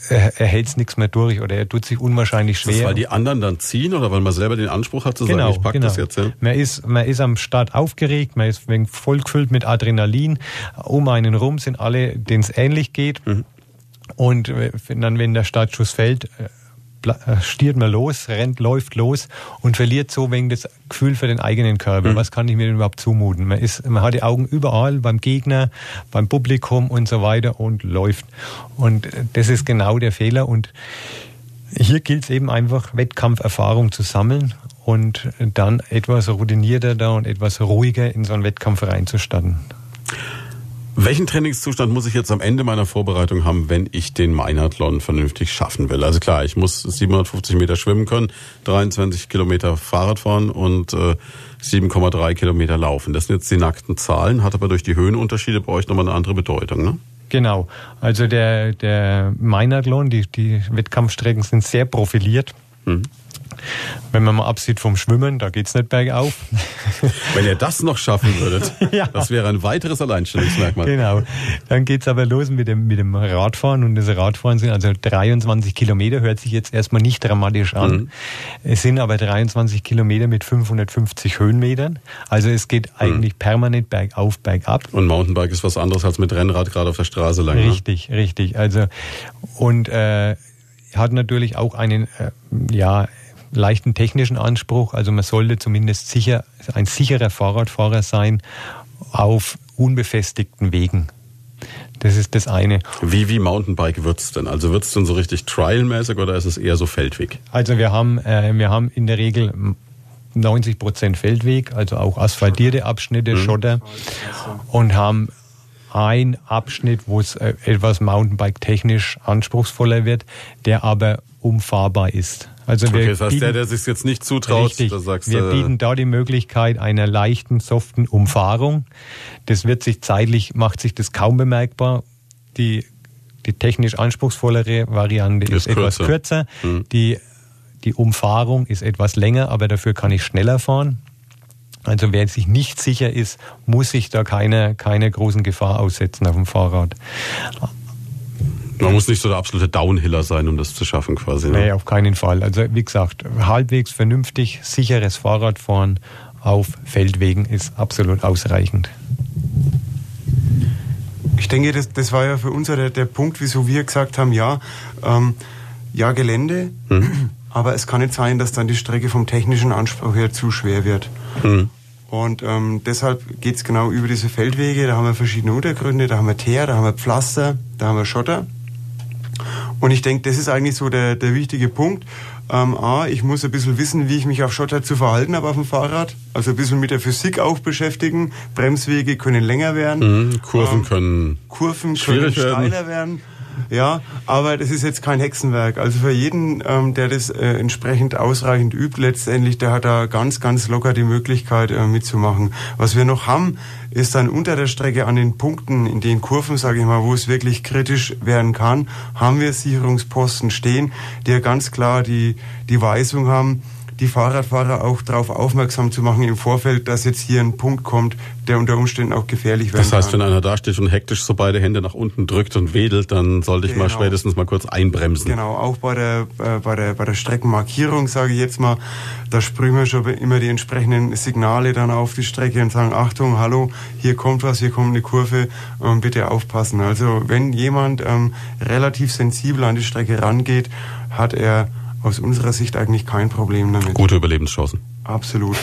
er, er hält nichts mehr durch oder er tut sich unwahrscheinlich schwer. Ist das, weil die anderen dann ziehen oder weil man selber den Anspruch hat zu genau, sagen, ich pack genau. das jetzt? Ja? Man, ist, man ist am Start aufgeregt, man ist voll gefüllt mit Adrenalin. Um einen rum sind alle, denen es ähnlich geht. Mhm. Und dann, wenn der Startschuss fällt, äh, stiert man los, rennt, läuft los und verliert so wegen das Gefühl für den eigenen Körper. Mhm. Was kann ich mir denn überhaupt zumuten? Man, ist, man hat die Augen überall, beim Gegner, beim Publikum und so weiter und läuft. Und das ist genau der Fehler. Und hier gilt es eben einfach, Wettkampferfahrung zu sammeln und dann etwas routinierter da und etwas ruhiger in so einen Wettkampf reinzustatten. Welchen Trainingszustand muss ich jetzt am Ende meiner Vorbereitung haben, wenn ich den Meinathlon vernünftig schaffen will? Also klar, ich muss 750 Meter schwimmen können, 23 Kilometer Fahrrad fahren und äh, 7,3 Kilometer laufen. Das sind jetzt die nackten Zahlen, hat aber durch die Höhenunterschiede bei euch nochmal eine andere Bedeutung, ne? Genau. Also der, der Meinathlon, die, die Wettkampfstrecken sind sehr profiliert. Mhm. Wenn man mal absieht vom Schwimmen, da geht's nicht bergauf. Wenn ihr das noch schaffen würdet, ja. das wäre ein weiteres Alleinstellungsmerkmal. Genau. Dann geht's aber los mit dem, mit dem Radfahren und das Radfahren sind also 23 Kilometer, hört sich jetzt erstmal nicht dramatisch an. Mhm. Es sind aber 23 Kilometer mit 550 Höhenmetern. Also es geht mhm. eigentlich permanent bergauf, bergab. Und Mountainbike ist was anderes als mit Rennrad gerade auf der Straße lang. Ne? Richtig, ne? richtig. Also und äh, hat natürlich auch einen äh, ja leichten technischen Anspruch. Also man sollte zumindest sicher, ein sicherer Fahrradfahrer sein auf unbefestigten Wegen. Das ist das eine. Wie, wie Mountainbike wird's denn? Also wird's denn so richtig trialmäßig oder ist es eher so Feldweg? Also wir haben, äh, wir haben in der Regel 90 Prozent Feldweg, also auch asphaltierte Abschnitte, mhm. Schotter und haben ein Abschnitt, wo es äh, etwas Mountainbike technisch anspruchsvoller wird, der aber umfahrbar ist. Also wir okay, das heißt, bieten, der, der sich jetzt nicht zutraut, richtig, da sagst wir bieten da die Möglichkeit einer leichten, soften Umfahrung. Das wird sich zeitlich, macht sich das kaum bemerkbar. Die, die technisch anspruchsvollere Variante ist, ist etwas kürzer. Hm. Die, die Umfahrung ist etwas länger, aber dafür kann ich schneller fahren. Also wer sich nicht sicher ist, muss sich da keine, keine großen Gefahr aussetzen auf dem Fahrrad. Man muss nicht so der absolute Downhiller sein, um das zu schaffen quasi. Ne? Nee, auf keinen Fall. Also wie gesagt, halbwegs vernünftig, sicheres Fahrradfahren auf Feldwegen ist absolut ausreichend. Ich denke, das, das war ja für uns der, der Punkt, wieso wir gesagt haben, ja, ähm, ja Gelände, hm. Aber es kann nicht sein, dass dann die Strecke vom technischen Anspruch her zu schwer wird. Hm. Und ähm, deshalb geht es genau über diese Feldwege. Da haben wir verschiedene Untergründe, da haben wir Teer, da haben wir Pflaster, da haben wir Schotter. Und ich denke, das ist eigentlich so der, der wichtige Punkt. Ähm, A, ich muss ein bisschen wissen, wie ich mich auf Schotter zu verhalten habe auf dem Fahrrad. Also ein bisschen mit der Physik auch beschäftigen. Bremswege können länger werden. Mhm, Kurven ähm, können Kurven können steiler werden. werden. Ja, aber das ist jetzt kein Hexenwerk. Also für jeden, ähm, der das äh, entsprechend ausreichend übt, letztendlich, der hat da ganz, ganz locker die Möglichkeit äh, mitzumachen. Was wir noch haben, ist dann unter der Strecke an den Punkten, in den Kurven, sage ich mal, wo es wirklich kritisch werden kann, haben wir Sicherungsposten stehen, die ja ganz klar die, die Weisung haben, die Fahrradfahrer auch darauf aufmerksam zu machen im Vorfeld, dass jetzt hier ein Punkt kommt, der unter Umständen auch gefährlich werden kann. Das heißt, kann. wenn einer da steht und hektisch so beide Hände nach unten drückt und wedelt, dann sollte ich genau. mal spätestens mal kurz einbremsen. Genau, auch bei der, äh, bei der, bei der Streckenmarkierung, sage ich jetzt mal, da sprühen wir schon immer die entsprechenden Signale dann auf die Strecke und sagen, Achtung, hallo, hier kommt was, hier kommt eine Kurve, ähm, bitte aufpassen. Also wenn jemand ähm, relativ sensibel an die Strecke rangeht, hat er aus unserer Sicht eigentlich kein Problem damit. Gute Überlebenschancen. Absolut.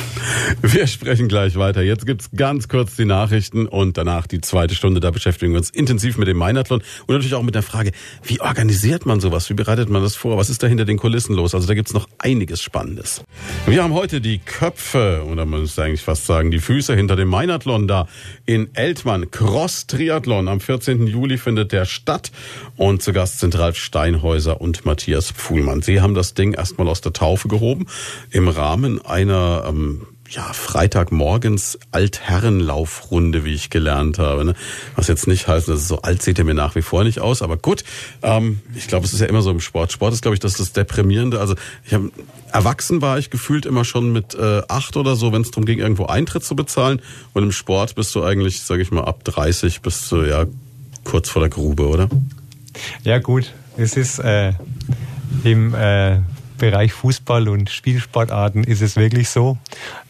Wir sprechen gleich weiter. Jetzt gibt's ganz kurz die Nachrichten und danach die zweite Stunde. Da beschäftigen wir uns intensiv mit dem Meinathlon und natürlich auch mit der Frage, wie organisiert man sowas? Wie bereitet man das vor? Was ist da hinter den Kulissen los? Also da gibt's noch einiges Spannendes. Wir haben heute die Köpfe, oder man müsste eigentlich fast sagen, die Füße hinter dem Meinathlon da in Eltmann. Cross Triathlon. Am 14. Juli findet der statt und zu Gast sind Ralf Steinhäuser und Matthias Pfuhlmann. Sie haben das Ding erstmal aus der Taufe gehoben im Rahmen einer einer ähm, ja, Freitagmorgens Altherrenlaufrunde, wie ich gelernt habe. Ne? Was jetzt nicht heißt, dass so alt sieht er mir nach wie vor nicht aus, aber gut. Ähm, ich glaube, es ist ja immer so im Sport. Sport ist, glaube ich, das, das Deprimierende. Also ich habe erwachsen war ich gefühlt immer schon mit äh, acht oder so, wenn es darum ging, irgendwo Eintritt zu bezahlen. Und im Sport bist du eigentlich, sage ich mal, ab 30 bist du ja kurz vor der Grube, oder? Ja gut, es ist äh, im äh, Bereich Fußball und Spielsportarten ist es wirklich so.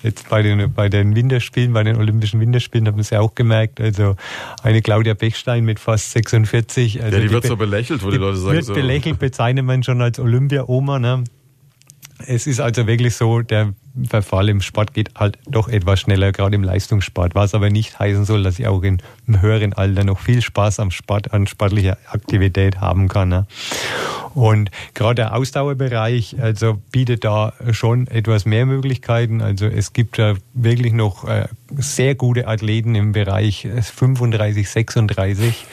Jetzt bei den, bei den Winterspielen, bei den Olympischen Winterspielen haben wir es ja auch gemerkt. Also eine Claudia Bechstein mit fast 46. Also ja, die, die wird so belächelt, wo die, die Leute sagen wird so. belächelt, bezeichnet man schon als Olympia-Oma. Ne? Es ist also wirklich so, der Verfall im Sport geht halt doch etwas schneller, gerade im Leistungssport. Was aber nicht heißen soll, dass ich auch in, im höheren Alter noch viel Spaß am Sport, an sportlicher Aktivität haben kann. Ne? Und gerade der Ausdauerbereich also bietet da schon etwas mehr Möglichkeiten. Also es gibt da wirklich noch äh, sehr gute Athleten im Bereich 35, 36,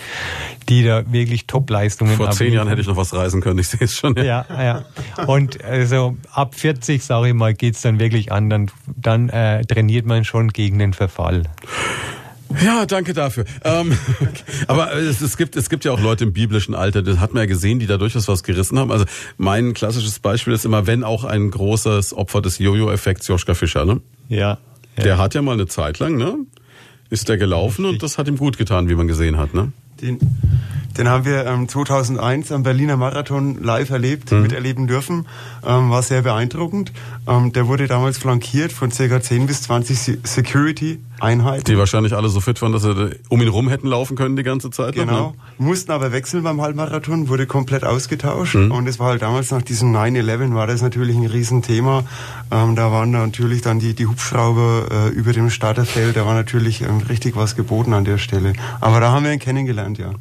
die da wirklich Top-Leistungen haben. Vor zehn Jahren hätte ich noch was reisen können, ich sehe es schon. Ja, ja. ja. Und also ab 40, sage ich mal, geht's dann wirklich an. Dann, dann äh, trainiert man schon gegen den Verfall. Ja, danke dafür. Ähm, aber es, es, gibt, es gibt ja auch Leute im biblischen Alter, das hat man ja gesehen, die da durchaus was gerissen haben. Also mein klassisches Beispiel ist immer, wenn auch ein großes Opfer des Jojo-Effekts, Joschka Fischer, ne? Ja, ja. Der hat ja mal eine Zeit lang, ne? Ist der gelaufen und das hat ihm gut getan, wie man gesehen hat, ne? Den, den haben wir ähm, 2001 am Berliner Marathon live erlebt, mhm. miterleben dürfen. Ähm, war sehr beeindruckend. Ähm, der wurde damals flankiert von ca. 10 bis 20 Security-Einheiten. Die wahrscheinlich alle so fit waren, dass sie um ihn rum hätten laufen können die ganze Zeit. Genau. Noch, ne? Mussten aber wechseln beim Halbmarathon, wurde komplett ausgetauscht. Mhm. Und es war halt damals nach diesem 9-11 war das natürlich ein Riesenthema. Ähm, da waren natürlich dann die, die Hubschrauber äh, über dem Starterfeld. Da war natürlich ähm, richtig was geboten an der Stelle. Aber da haben wir ihn kennengelernt, ja.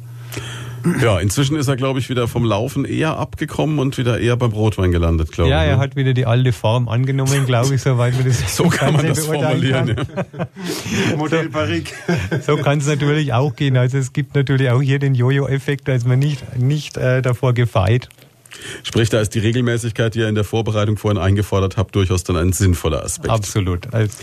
Ja, inzwischen ist er, glaube ich, wieder vom Laufen eher abgekommen und wieder eher beim Rotwein gelandet, glaube ja, ich. Ja, er ne? hat wieder die alte Form angenommen, glaube ich, soweit wir das So kann man das formulieren. Ja. Modell Barrique. So kann es natürlich auch gehen. Also es gibt natürlich auch hier den Jojo-Effekt, da ist man nicht, nicht äh, davor gefeit. Sprich, da ist die Regelmäßigkeit, die ihr in der Vorbereitung vorhin eingefordert habt, durchaus dann ein sinnvoller Aspekt. Absolut. Also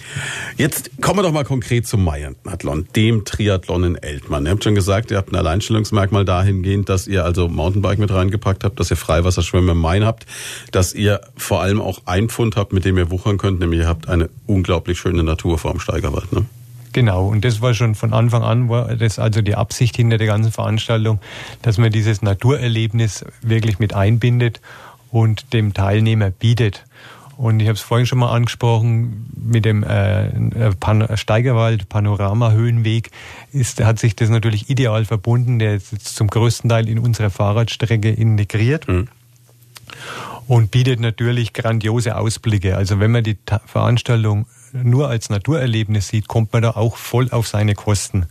Jetzt kommen wir doch mal konkret zum Maiathlon, dem Triathlon in Eltmann. Ihr habt schon gesagt, ihr habt ein Alleinstellungsmerkmal dahingehend, dass ihr also Mountainbike mit reingepackt habt, dass ihr Freiwasserschwimmen im Main habt, dass ihr vor allem auch ein Pfund habt, mit dem ihr wuchern könnt, nämlich ihr habt eine unglaublich schöne Natur vor dem Steigerwald. Ne? Genau, und das war schon von Anfang an, war das also die Absicht hinter der ganzen Veranstaltung, dass man dieses Naturerlebnis wirklich mit einbindet und dem Teilnehmer bietet. Und ich habe es vorhin schon mal angesprochen, mit dem äh, Pan Steigerwald Panorama-Höhenweg ist, hat sich das natürlich ideal verbunden. Der ist jetzt zum größten Teil in unserer Fahrradstrecke integriert. Mhm. Und bietet natürlich grandiose Ausblicke. Also wenn man die Ta Veranstaltung nur als Naturerlebnis sieht, kommt man da auch voll auf seine Kosten.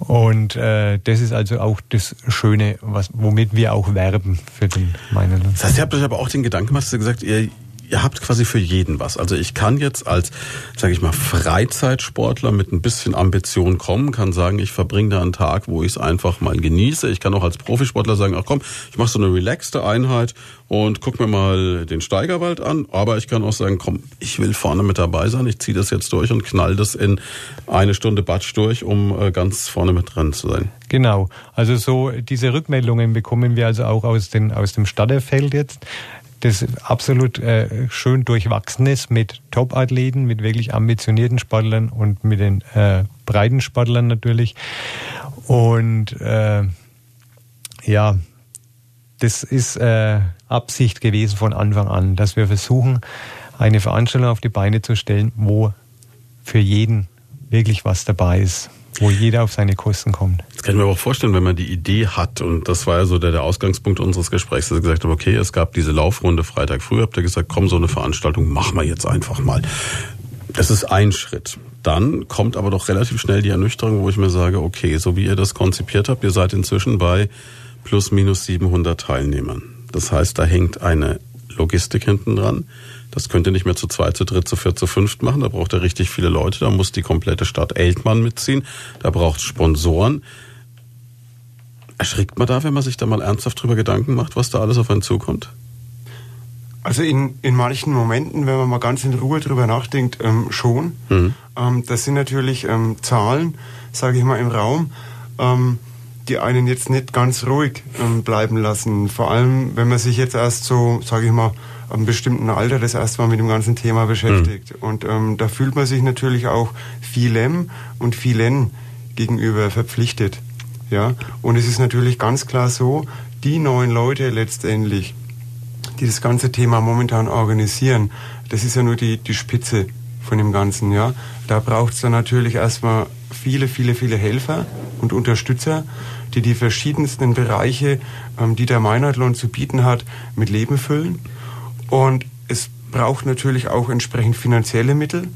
Und äh, das ist also auch das Schöne, was, womit wir auch werben für den Meinerland. Das heißt, ihr habt euch aber auch den Gedanken gemacht, dass ihr gesagt, ihr, ihr habt quasi für jeden was. Also ich kann jetzt als, sage ich mal, Freizeitsportler mit ein bisschen Ambition kommen, kann sagen, ich verbringe da einen Tag, wo ich es einfach mal genieße. Ich kann auch als Profisportler sagen, ach komm, ich mache so eine relaxte Einheit und guck mir mal den Steigerwald an. Aber ich kann auch sagen, komm, ich will vorne mit dabei sein, ich ziehe das jetzt durch und knall das in eine Stunde Batsch durch, um äh, ganz vorne mit dran zu sein. Genau, also so diese Rückmeldungen bekommen wir also auch aus, den, aus dem Stadterfeld jetzt das absolut äh, schön durchwachsen ist mit Top-Athleten, mit wirklich ambitionierten Sportlern und mit den äh, breiten Sportlern natürlich. Und äh, ja, das ist äh, Absicht gewesen von Anfang an, dass wir versuchen, eine Veranstaltung auf die Beine zu stellen, wo für jeden wirklich was dabei ist wo jeder auf seine Kosten kommt. Das kann ich mir aber auch vorstellen, wenn man die Idee hat, und das war ja so der, der Ausgangspunkt unseres Gesprächs, dass wir gesagt haben, okay, es gab diese Laufrunde Freitag früh, habt ihr gesagt, komm, so eine Veranstaltung machen wir jetzt einfach mal. Das ist ein Schritt. Dann kommt aber doch relativ schnell die Ernüchterung, wo ich mir sage, okay, so wie ihr das konzipiert habt, ihr seid inzwischen bei plus minus 700 Teilnehmern. Das heißt, da hängt eine Logistik hinten dran. Das könnt ihr nicht mehr zu zweit, zu dritt, zu viert, zu fünft machen. Da braucht ihr richtig viele Leute. Da muss die komplette Stadt Eltmann mitziehen. Da braucht es Sponsoren. Erschrickt man da, wenn man sich da mal ernsthaft drüber Gedanken macht, was da alles auf einen zukommt? Also in, in manchen Momenten, wenn man mal ganz in Ruhe drüber nachdenkt, ähm, schon. Mhm. Ähm, das sind natürlich ähm, Zahlen, sage ich mal, im Raum, ähm, die einen jetzt nicht ganz ruhig ähm, bleiben lassen. Vor allem, wenn man sich jetzt erst so, sage ich mal, einem bestimmten Alter das erste Mal mit dem ganzen Thema beschäftigt. Mhm. Und ähm, da fühlt man sich natürlich auch vielem und vielen gegenüber verpflichtet. Ja? Und es ist natürlich ganz klar so, die neun Leute letztendlich, die das ganze Thema momentan organisieren, das ist ja nur die, die Spitze von dem Ganzen, ja. Da braucht es dann natürlich erstmal viele, viele, viele Helfer und Unterstützer, die die verschiedensten Bereiche, ähm, die der Meinheitlohn zu bieten hat, mit Leben füllen. Und es braucht natürlich auch entsprechend finanzielle Mittel,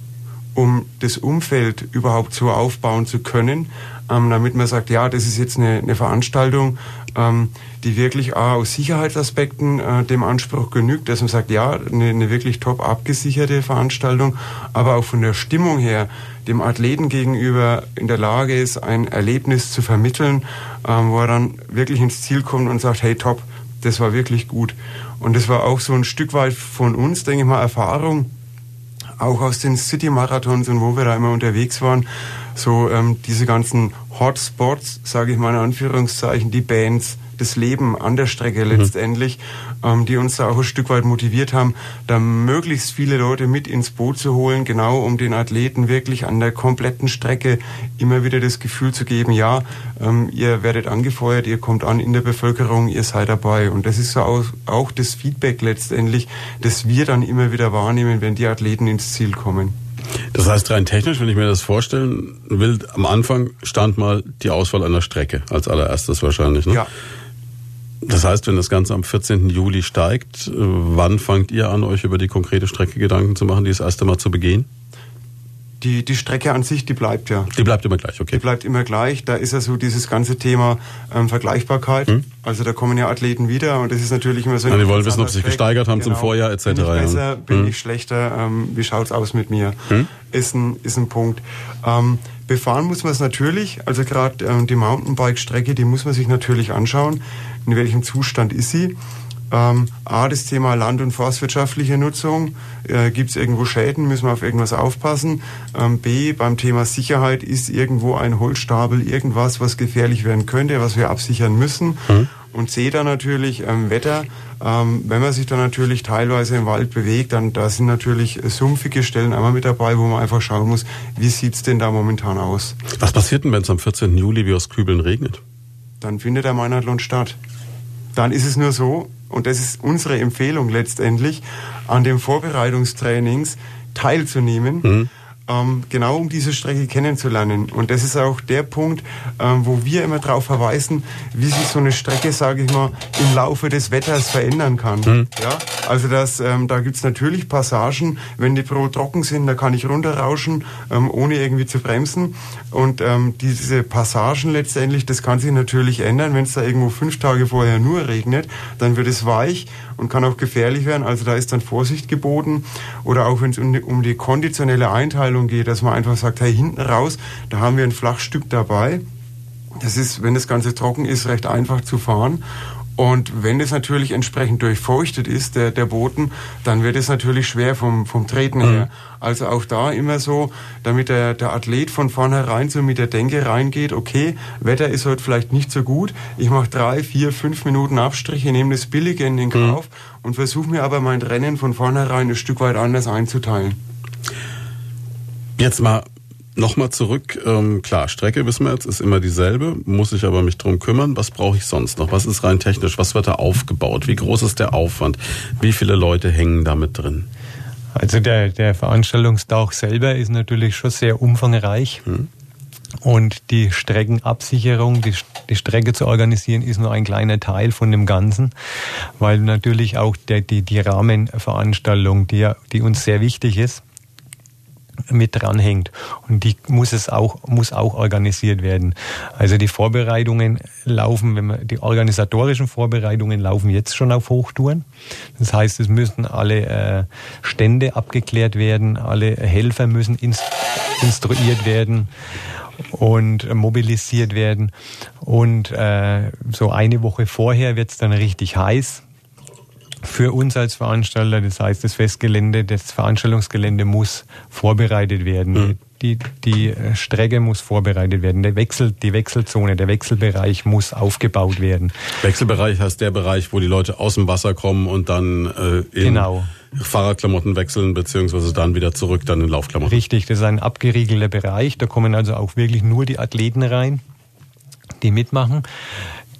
um das Umfeld überhaupt so aufbauen zu können, ähm, damit man sagt, ja, das ist jetzt eine, eine Veranstaltung, ähm, die wirklich auch aus Sicherheitsaspekten äh, dem Anspruch genügt, dass man sagt, ja, eine, eine wirklich top abgesicherte Veranstaltung, aber auch von der Stimmung her dem Athleten gegenüber in der Lage ist, ein Erlebnis zu vermitteln, ähm, wo er dann wirklich ins Ziel kommt und sagt, hey, top, das war wirklich gut. Und das war auch so ein Stück weit von uns, denke ich mal, Erfahrung, auch aus den City-Marathons und wo wir da immer unterwegs waren, so ähm, diese ganzen Hotspots, sage ich mal in Anführungszeichen, die Bands, das Leben an der Strecke mhm. letztendlich, ähm, die uns da auch ein Stück weit motiviert haben, da möglichst viele Leute mit ins Boot zu holen, genau um den Athleten wirklich an der kompletten Strecke immer wieder das Gefühl zu geben, ja, ähm, ihr werdet angefeuert, ihr kommt an in der Bevölkerung, ihr seid dabei. Und das ist so auch, auch das Feedback letztendlich, das wir dann immer wieder wahrnehmen, wenn die Athleten ins Ziel kommen. Das heißt, rein technisch, wenn ich mir das vorstellen will, am Anfang stand mal die Auswahl einer Strecke als allererstes wahrscheinlich. Ne? Ja. Das heißt, wenn das Ganze am 14. Juli steigt, äh, wann fangt ihr an, euch über die konkrete Strecke Gedanken zu machen, die das erste Mal zu begehen? Die, die Strecke an sich, die bleibt ja. Die bleibt immer gleich, okay. Die bleibt immer gleich. Da ist ja so dieses ganze Thema ähm, Vergleichbarkeit. Hm? Also da kommen ja Athleten wieder und das ist natürlich immer so. Ja, die wollen wissen, ob sie sich gesteigert haben genau. zum Vorjahr etc. Bin ich besser, ja. bin hm? ich schlechter, ähm, wie schaut's aus mit mir? Hm? Ist, ein, ist ein Punkt. Ähm, befahren muss man es natürlich, also gerade ähm, die Mountainbike-Strecke, die muss man sich natürlich anschauen. In welchem Zustand ist sie? Ähm, A, das Thema Land- und forstwirtschaftliche Nutzung. Äh, Gibt es irgendwo Schäden? Müssen wir auf irgendwas aufpassen? Ähm, B, beim Thema Sicherheit ist irgendwo ein Holzstapel irgendwas, was gefährlich werden könnte, was wir absichern müssen. Mhm. Und C, dann natürlich ähm, Wetter. Ähm, wenn man sich dann natürlich teilweise im Wald bewegt, dann da sind natürlich sumpfige Stellen einmal mit dabei, wo man einfach schauen muss, wie sieht's denn da momentan aus. Was passiert denn, wenn es am 14. Juli wie aus Kübeln regnet? Dann findet der Meinhardlohn statt. Dann ist es nur so, und das ist unsere Empfehlung letztendlich, an den Vorbereitungstrainings teilzunehmen. Mhm ähm, genau um diese Strecke kennenzulernen. Und das ist auch der Punkt, ähm, wo wir immer darauf verweisen, wie sich so eine Strecke, sage ich mal, im Laufe des Wetters verändern kann. Mhm. Ja? Also das, ähm, da gibt's natürlich Passagen, wenn die Pro trocken sind, da kann ich runterrauschen, ähm, ohne irgendwie zu bremsen. Und ähm, diese Passagen letztendlich, das kann sich natürlich ändern. Wenn es da irgendwo fünf Tage vorher nur regnet, dann wird es weich und kann auch gefährlich werden. Also da ist dann Vorsicht geboten. Oder auch wenn es um, um die konditionelle Einteilung geht, dass man einfach sagt, hey, hinten raus, da haben wir ein Flachstück dabei. Das ist, wenn das Ganze trocken ist, recht einfach zu fahren. Und wenn es natürlich entsprechend durchfeuchtet ist, der, der Boden, dann wird es natürlich schwer vom, vom Treten her. Mhm. Also auch da immer so, damit der, der Athlet von vornherein so mit der Denke reingeht, okay, Wetter ist heute vielleicht nicht so gut, ich mache drei, vier, fünf Minuten Abstriche, nehme das Billige in den mhm. Kauf mhm. und versuche mir aber mein Rennen von vornherein ein Stück weit anders einzuteilen. Jetzt mal Nochmal zurück, ähm, klar, Strecke wissen wir jetzt, ist immer dieselbe, muss ich aber mich drum kümmern. Was brauche ich sonst noch? Was ist rein technisch? Was wird da aufgebaut? Wie groß ist der Aufwand? Wie viele Leute hängen da mit drin? Also der, der Veranstaltungstauch selber ist natürlich schon sehr umfangreich. Hm. Und die Streckenabsicherung, die, die Strecke zu organisieren, ist nur ein kleiner Teil von dem Ganzen, weil natürlich auch der, die, die Rahmenveranstaltung, die, die uns sehr wichtig ist, mit dranhängt. Und die muss es auch, muss auch organisiert werden. Also die Vorbereitungen laufen, wenn man, die organisatorischen Vorbereitungen laufen jetzt schon auf Hochtouren. Das heißt, es müssen alle äh, Stände abgeklärt werden, alle Helfer müssen inst instruiert werden und mobilisiert werden. Und äh, so eine Woche vorher wird es dann richtig heiß für uns als Veranstalter. Das heißt, das Festgelände, das Veranstaltungsgelände muss vorbereitet werden. Mhm. Die, die Strecke muss vorbereitet werden. Der Wechsel, die Wechselzone, der Wechselbereich muss aufgebaut werden. Wechselbereich heißt der Bereich, wo die Leute aus dem Wasser kommen und dann äh, in genau. Fahrradklamotten wechseln, beziehungsweise dann wieder zurück, dann in Laufklamotten. Richtig, das ist ein abgeriegelter Bereich. Da kommen also auch wirklich nur die Athleten rein, die mitmachen.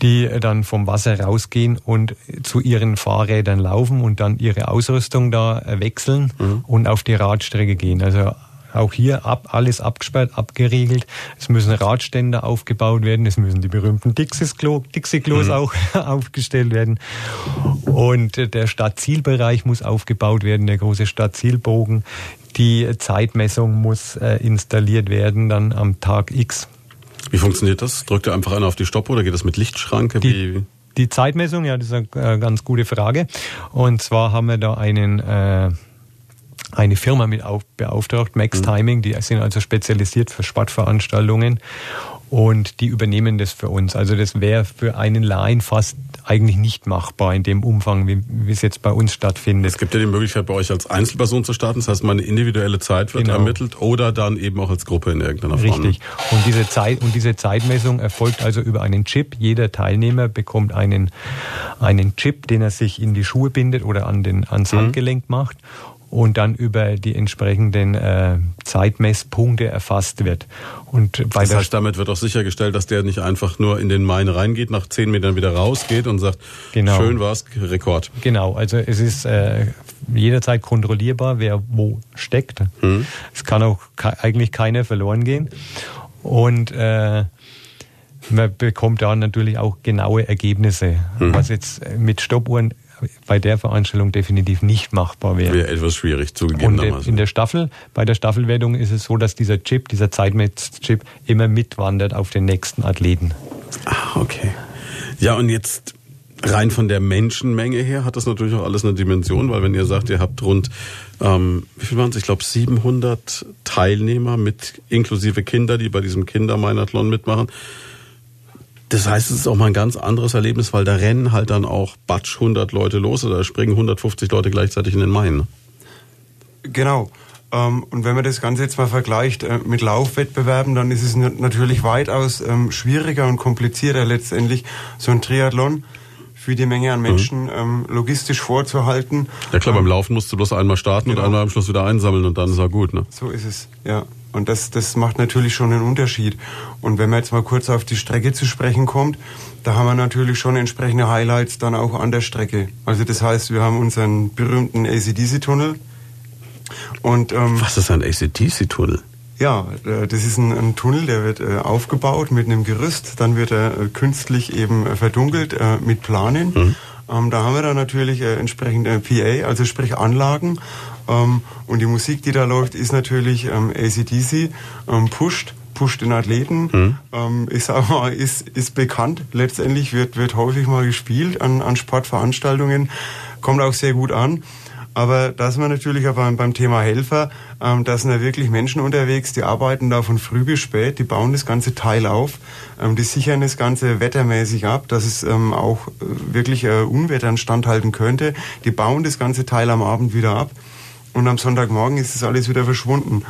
Die dann vom Wasser rausgehen und zu ihren Fahrrädern laufen und dann ihre Ausrüstung da wechseln mhm. und auf die Radstrecke gehen. Also auch hier ab, alles abgesperrt, abgeriegelt. Es müssen Radständer aufgebaut werden, es müssen die berühmten Dixie-Klos mhm. auch aufgestellt werden. Und der Stadtzielbereich muss aufgebaut werden, der große Stadtzielbogen. Die Zeitmessung muss äh, installiert werden, dann am Tag X. Wie funktioniert das? Drückt er einfach einer auf die Stoppuhr oder geht das mit Lichtschranke? Die, die Zeitmessung, ja, das ist eine äh, ganz gute Frage. Und zwar haben wir da einen äh, eine Firma mit auf, beauftragt, Max mhm. Timing, die sind also spezialisiert für Sportveranstaltungen und die übernehmen das für uns. Also das wäre für einen Laien fast eigentlich nicht machbar in dem Umfang, wie, wie es jetzt bei uns stattfindet. Es gibt ja die Möglichkeit, bei euch als Einzelperson zu starten, das heißt, meine individuelle Zeit wird genau. ermittelt oder dann eben auch als Gruppe in irgendeiner Form. Richtig. Und diese Zeit und diese Zeitmessung erfolgt also über einen Chip. Jeder Teilnehmer bekommt einen einen Chip, den er sich in die Schuhe bindet oder an den ans mhm. Handgelenk macht und dann über die entsprechenden äh, Zeitmesspunkte erfasst wird. Und bei das heißt, damit wird auch sichergestellt, dass der nicht einfach nur in den Main reingeht, nach zehn Metern wieder rausgeht und sagt, genau. schön war's, Rekord. Genau, also es ist äh, jederzeit kontrollierbar, wer wo steckt. Hm. Es kann auch eigentlich keiner verloren gehen. Und äh, man bekommt da natürlich auch genaue Ergebnisse, hm. was jetzt mit Stoppuhren bei der Veranstaltung definitiv nicht machbar wäre. Wäre etwas schwierig zugegebenermaßen. Und in der Staffel, bei der Staffelwertung ist es so, dass dieser Chip, dieser Zeitmess-Chip immer mitwandert auf den nächsten Athleten. Ah, okay. Ja, und jetzt rein von der Menschenmenge her hat das natürlich auch alles eine Dimension, weil wenn ihr sagt, ihr habt rund, ähm, wie viel waren es? Ich glaube 700 Teilnehmer mit inklusive Kinder, die bei diesem Kindermeinathlon mitmachen. Das heißt, es ist auch mal ein ganz anderes Erlebnis, weil da rennen halt dann auch batsch 100 Leute los oder springen 150 Leute gleichzeitig in den Main. Ne? Genau. Ähm, und wenn man das Ganze jetzt mal vergleicht äh, mit Laufwettbewerben, dann ist es natürlich weitaus ähm, schwieriger und komplizierter letztendlich, so ein Triathlon für die Menge an Menschen mhm. ähm, logistisch vorzuhalten. Ja klar, beim Laufen musst du bloß einmal starten genau. und einmal am Schluss wieder einsammeln und dann ist er gut. Ne? So ist es, ja. Und das, das macht natürlich schon einen Unterschied. Und wenn man jetzt mal kurz auf die Strecke zu sprechen kommt, da haben wir natürlich schon entsprechende Highlights dann auch an der Strecke. Also das heißt, wir haben unseren berühmten ACDC-Tunnel. Und, ähm, Was ist ein ACDC-Tunnel? Ja, äh, das ist ein, ein, Tunnel, der wird äh, aufgebaut mit einem Gerüst, dann wird er äh, künstlich eben äh, verdunkelt äh, mit Planen. Mhm. Ähm, da haben wir dann natürlich äh, entsprechend PA, also sprich Anlagen und die Musik, die da läuft, ist natürlich ähm, ACDC, ähm, pusht pusht den Athleten, mhm. ähm, ist, aber, ist, ist bekannt. Letztendlich wird, wird häufig mal gespielt an, an Sportveranstaltungen, kommt auch sehr gut an. Aber da sind wir natürlich auch beim, beim Thema Helfer. Ähm, da sind ja wirklich Menschen unterwegs, die arbeiten da von früh bis spät, die bauen das ganze Teil auf, ähm, die sichern das Ganze wettermäßig ab, dass es ähm, auch äh, wirklich äh, Unwettern standhalten könnte. Die bauen das ganze Teil am Abend wieder ab und am Sonntagmorgen ist das alles wieder verschwunden.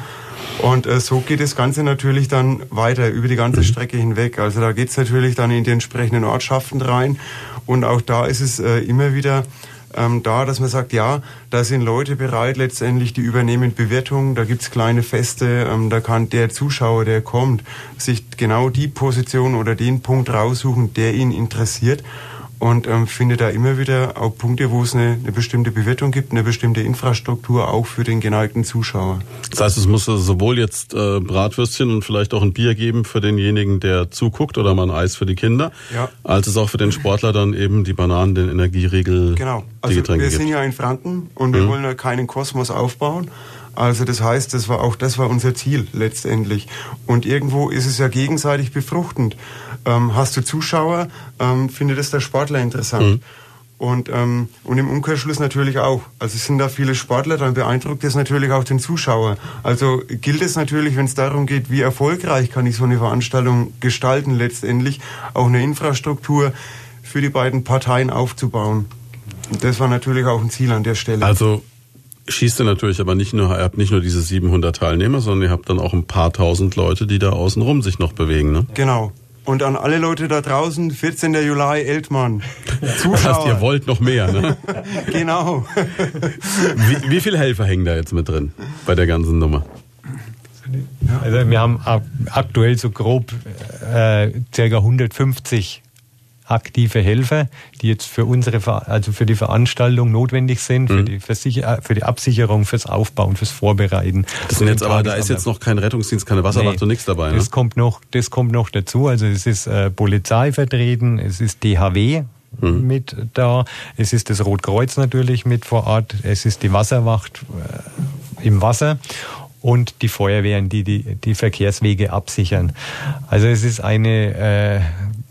Und äh, so geht das Ganze natürlich dann weiter über die ganze Strecke hinweg. Also da geht es natürlich dann in die entsprechenden Ortschaften rein. Und auch da ist es äh, immer wieder ähm, da, dass man sagt, ja, da sind Leute bereit, letztendlich die übernehmen Bewirtung, da gibt's kleine Feste, ähm, da kann der Zuschauer, der kommt, sich genau die Position oder den Punkt raussuchen, der ihn interessiert und ähm, finde da immer wieder auch Punkte, wo es eine, eine, bestimmte Bewertung gibt, eine bestimmte Infrastruktur auch für den geneigten Zuschauer. Das heißt, es muss sowohl jetzt äh, Bratwürstchen und vielleicht auch ein Bier geben für denjenigen, der zuguckt oder mal ein Eis für die Kinder, ja. als es auch für den Sportler dann eben die Bananen, den Energieriegel, genau. Also die Getränke wir sind ja in Franken und wir mhm. wollen ja keinen Kosmos aufbauen. Also das heißt, das war auch das war unser Ziel letztendlich. Und irgendwo ist es ja gegenseitig befruchtend. Ähm, hast du Zuschauer, ähm, findet es der Sportler interessant. Mhm. Und, ähm, und im Umkehrschluss natürlich auch. Also es sind da viele Sportler, dann beeindruckt es natürlich auch den Zuschauer. Also gilt es natürlich, wenn es darum geht, wie erfolgreich kann ich so eine Veranstaltung gestalten, letztendlich auch eine Infrastruktur für die beiden Parteien aufzubauen. Und das war natürlich auch ein Ziel an der Stelle. Also schießt ihr natürlich aber nicht nur, ihr habt nicht nur diese 700 Teilnehmer, sondern ihr habt dann auch ein paar tausend Leute, die da außenrum sich noch bewegen, ne? Genau. Und an alle Leute da draußen, 14. Juli, Eltmann. Zuschauer. Das heißt, ihr wollt noch mehr, ne? genau. wie, wie viele Helfer hängen da jetzt mit drin bei der ganzen Nummer? Also wir haben aktuell so grob äh, ca. 150 aktive Helfer, die jetzt für unsere, also für die Veranstaltung notwendig sind, mhm. für, die Versicher für die Absicherung, fürs Aufbauen, fürs Vorbereiten. Das sind jetzt aber, da ist jetzt noch kein Rettungsdienst, keine Wasserwacht nee, und nichts dabei. Das ne? kommt noch, das kommt noch dazu. Also es ist äh, Polizei vertreten, es ist DHW, mhm. mit da. Es ist das Rotkreuz natürlich mit vor Ort. Es ist die Wasserwacht äh, im Wasser und die Feuerwehren, die, die die Verkehrswege absichern. Also es ist eine, äh,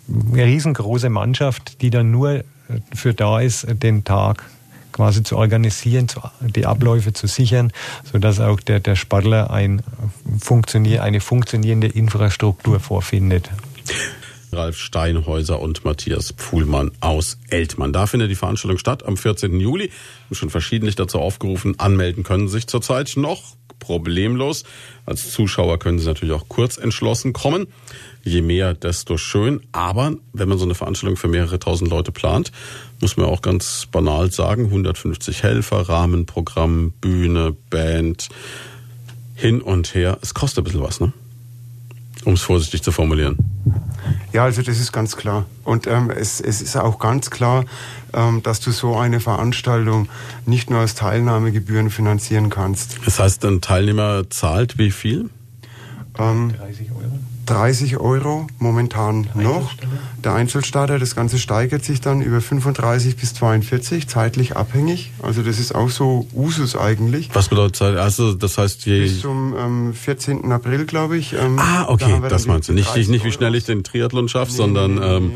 eine riesengroße Mannschaft, die dann nur für da ist, den Tag quasi zu organisieren, die Abläufe zu sichern, sodass auch der, der Sportler ein funktionier, eine funktionierende Infrastruktur vorfindet. Ralf Steinhäuser und Matthias Pfuhlmann aus Eltmann. Da findet die Veranstaltung statt am 14. Juli. Schon verschiedentlich dazu aufgerufen. Anmelden können sich zurzeit noch problemlos. Als Zuschauer können Sie natürlich auch kurz entschlossen kommen. Je mehr, desto schön. Aber wenn man so eine Veranstaltung für mehrere tausend Leute plant, muss man auch ganz banal sagen, 150 Helfer, Rahmenprogramm, Bühne, Band, hin und her. Es kostet ein bisschen was, ne? Um es vorsichtig zu formulieren. Ja, also das ist ganz klar. Und ähm, es, es ist auch ganz klar, ähm, dass du so eine Veranstaltung nicht nur aus Teilnahmegebühren finanzieren kannst. Das heißt, ein Teilnehmer zahlt wie viel? Ähm, 30 Euro. 30 Euro momentan noch. Der Einzelstarter, das Ganze steigert sich dann über 35 bis 42, zeitlich abhängig. Also das ist auch so Usus eigentlich. Was bedeutet Zeit? Also das heißt je... Bis zum ähm, 14. April, glaube ich. Ähm, ah, okay, da das meinst du. Nicht, nicht wie schnell ich den Triathlon schaffe, nee, sondern... Nee, ähm,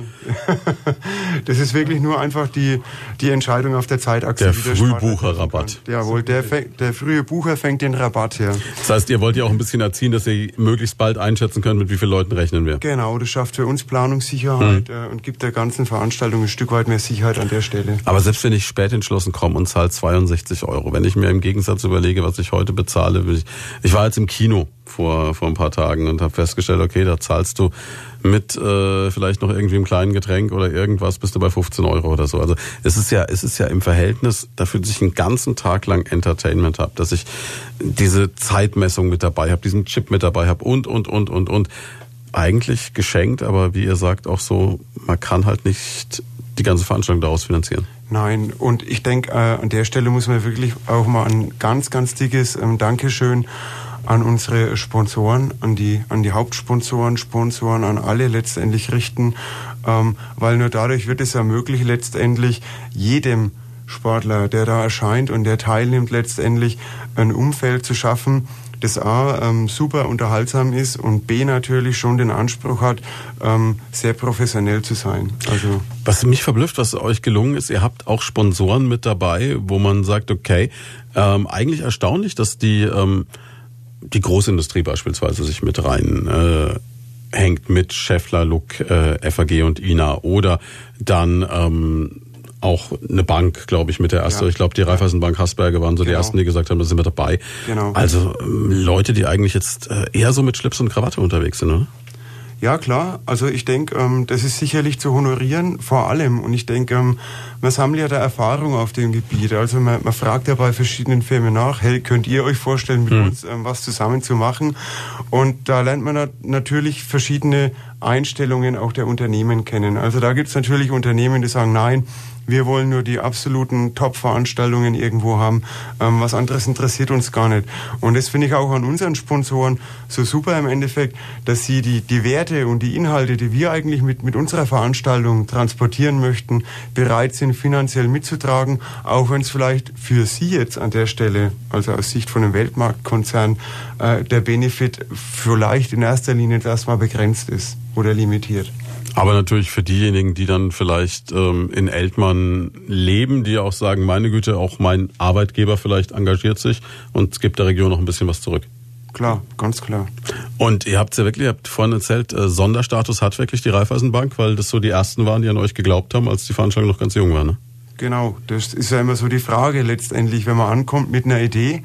das ist wirklich nur einfach die, die Entscheidung auf der Zeitachse. Der Frühbucherrabatt. Jawohl, der, der frühe Bucher fängt den Rabatt her. Das heißt, ihr wollt ja auch ein bisschen erziehen, dass ihr möglichst bald einschätzen könnt, mit wie vielen Leuten rechnen wir. Genau, das schafft für uns Planungssicherheit hm. Äh, und gibt der ganzen Veranstaltung ein Stück weit mehr Sicherheit an der Stelle. Aber selbst wenn ich spät entschlossen komme und zahle 62 Euro, wenn ich mir im Gegensatz überlege, was ich heute bezahle, ich, ich war jetzt im Kino vor, vor ein paar Tagen und habe festgestellt, okay, da zahlst du mit äh, vielleicht noch irgendwie einem kleinen Getränk oder irgendwas bist du bei 15 Euro oder so. Also es ist ja, es ist ja im Verhältnis dafür, dass ich einen ganzen Tag lang Entertainment habe, dass ich diese Zeitmessung mit dabei habe, diesen Chip mit dabei habe und und und und und eigentlich geschenkt, aber wie ihr sagt auch so, man kann halt nicht die ganze Veranstaltung daraus finanzieren. Nein, und ich denke, äh, an der Stelle muss man wirklich auch mal ein ganz, ganz dickes ähm, Dankeschön an unsere Sponsoren, an die, an die Hauptsponsoren, Sponsoren, an alle letztendlich richten, ähm, weil nur dadurch wird es ja möglich, letztendlich jedem Sportler, der da erscheint und der teilnimmt, letztendlich ein Umfeld zu schaffen, das A ähm, super unterhaltsam ist und B natürlich schon den Anspruch hat, ähm, sehr professionell zu sein. Also was mich verblüfft, was euch gelungen ist, ihr habt auch Sponsoren mit dabei, wo man sagt, okay, ähm, eigentlich erstaunlich, dass die ähm, die Großindustrie beispielsweise sich mit rein äh, hängt mit Scheffler, Look, äh, FAG und INA oder dann ähm, auch eine Bank, glaube ich, mit der ersten. Ja. Ich glaube, die Raiffeisenbank Hasberge waren so genau. die ersten, die gesagt haben, da sind wir dabei. Genau. Also ähm, Leute, die eigentlich jetzt äh, eher so mit Schlips und Krawatte unterwegs sind, oder? Ja, klar. Also ich denke, ähm, das ist sicherlich zu honorieren, vor allem. Und ich denke, ähm, man sammelt ja da Erfahrung auf dem Gebiet. Also man, man, fragt ja bei verschiedenen Firmen nach, hey, könnt ihr euch vorstellen, mit mhm. uns ähm, was zusammen zu machen? Und da lernt man natürlich verschiedene Einstellungen auch der Unternehmen kennen. Also da gibt es natürlich Unternehmen, die sagen, nein, wir wollen nur die absoluten Top-Veranstaltungen irgendwo haben. Ähm, was anderes interessiert uns gar nicht. Und das finde ich auch an unseren Sponsoren so super im Endeffekt, dass sie die, die Werte und die Inhalte, die wir eigentlich mit, mit unserer Veranstaltung transportieren möchten, bereit sind, finanziell mitzutragen, auch wenn es vielleicht für sie jetzt an der Stelle, also aus Sicht von einem Weltmarktkonzern, äh, der Benefit vielleicht in erster Linie erstmal begrenzt ist oder limitiert. Aber natürlich für diejenigen, die dann vielleicht ähm, in Eltmann leben, die auch sagen, meine Güte, auch mein Arbeitgeber vielleicht engagiert sich und gibt der Region noch ein bisschen was zurück. Klar, ganz klar. Und ihr habt ja wirklich, ihr habt vorhin erzählt, äh, Sonderstatus hat wirklich die Raiffeisenbank, weil das so die ersten waren, die an euch geglaubt haben, als die Veranstaltung noch ganz jung war, ne? Genau, das ist ja immer so die Frage letztendlich, wenn man ankommt mit einer Idee,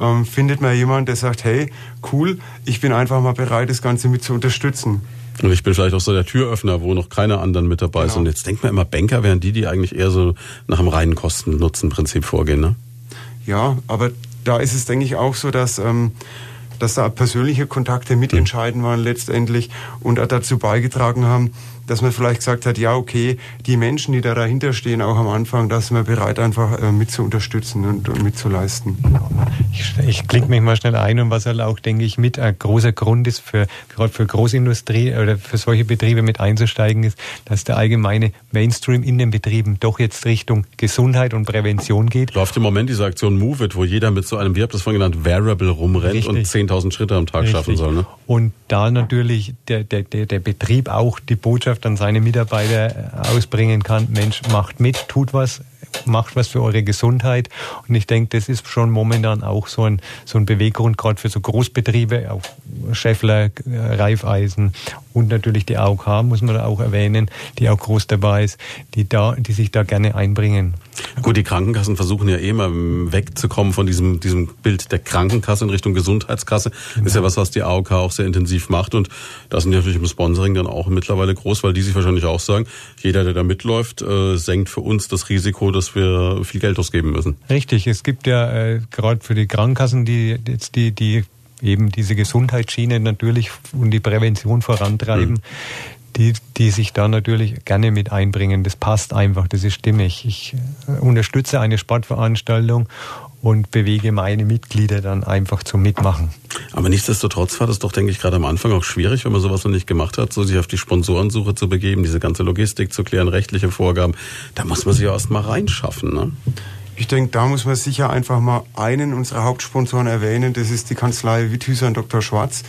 ähm, findet man jemanden, der sagt, hey, cool, ich bin einfach mal bereit, das Ganze mit zu unterstützen. Und ich bin vielleicht auch so der Türöffner, wo noch keine anderen mit dabei genau. sind. Und jetzt denkt man immer, Banker wären die, die eigentlich eher so nach dem reinen Kosten-Nutzen-Prinzip vorgehen, ne? Ja, aber da ist es, denke ich, auch so, dass, ähm, dass da persönliche Kontakte mitentscheiden waren letztendlich und dazu beigetragen haben, dass man vielleicht gesagt hat, ja okay, die Menschen, die da dahinter stehen, auch am Anfang, dass man bereit einfach äh, mit zu unterstützen und, und mitzuleisten. Ich, ich klinge mich mal schnell ein und was halt auch, denke ich, mit ein großer Grund ist, für, gerade für Großindustrie oder für solche Betriebe mit einzusteigen, ist, dass der allgemeine Mainstream in den Betrieben doch jetzt Richtung Gesundheit und Prävention geht. Läuft im Moment diese Aktion Move It, wo jeder mit so einem, wie habt ihr das vorhin genannt, Variable rumrennt Richtig. und 10.000 Schritte am Tag Richtig. schaffen soll. Ne? Und da natürlich der, der, der Betrieb auch die Botschaft an seine Mitarbeiter ausbringen kann, Mensch, macht mit, tut was, macht was für eure Gesundheit. Und ich denke, das ist schon momentan auch so ein, so ein Beweggrund, gerade für so Großbetriebe, auch Scheffler, Reifeisen und natürlich die AOK, muss man da auch erwähnen, die auch groß dabei ist, die, da, die sich da gerne einbringen. Gut, die Krankenkassen versuchen ja eh mal wegzukommen von diesem, diesem Bild der Krankenkasse in Richtung Gesundheitskasse. Genau. Ist ja was, was die AOK auch sehr intensiv macht. Und da sind die natürlich im Sponsoring dann auch mittlerweile groß, weil die sich wahrscheinlich auch sagen, jeder, der da mitläuft, äh, senkt für uns das Risiko, dass wir viel Geld ausgeben müssen. Richtig, es gibt ja äh, gerade für die Krankenkassen, die jetzt die, die eben diese Gesundheitsschiene natürlich und die Prävention vorantreiben. Mhm die, die sich da natürlich gerne mit einbringen. Das passt einfach, das ist stimmig. Ich äh, unterstütze eine Sportveranstaltung und bewege meine Mitglieder dann einfach zum Mitmachen. Aber nichtsdestotrotz war das doch, denke ich, gerade am Anfang auch schwierig, wenn man sowas noch nicht gemacht hat, so sich auf die Sponsorensuche zu begeben, diese ganze Logistik zu klären, rechtliche Vorgaben. Da muss man sich ja erst mal reinschaffen. Ne? Ich denke, da muss man sicher einfach mal einen unserer Hauptsponsoren erwähnen. Das ist die Kanzlei Witthüser und Dr. Schwarz.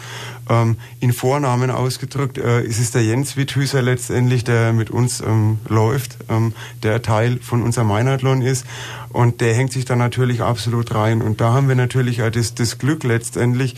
Ähm, in Vornamen ausgedrückt äh, ist es der Jens Witthüser letztendlich, der mit uns ähm, läuft, ähm, der Teil von unserem Meinathlon ist. Und der hängt sich da natürlich absolut rein. Und da haben wir natürlich auch das, das Glück letztendlich,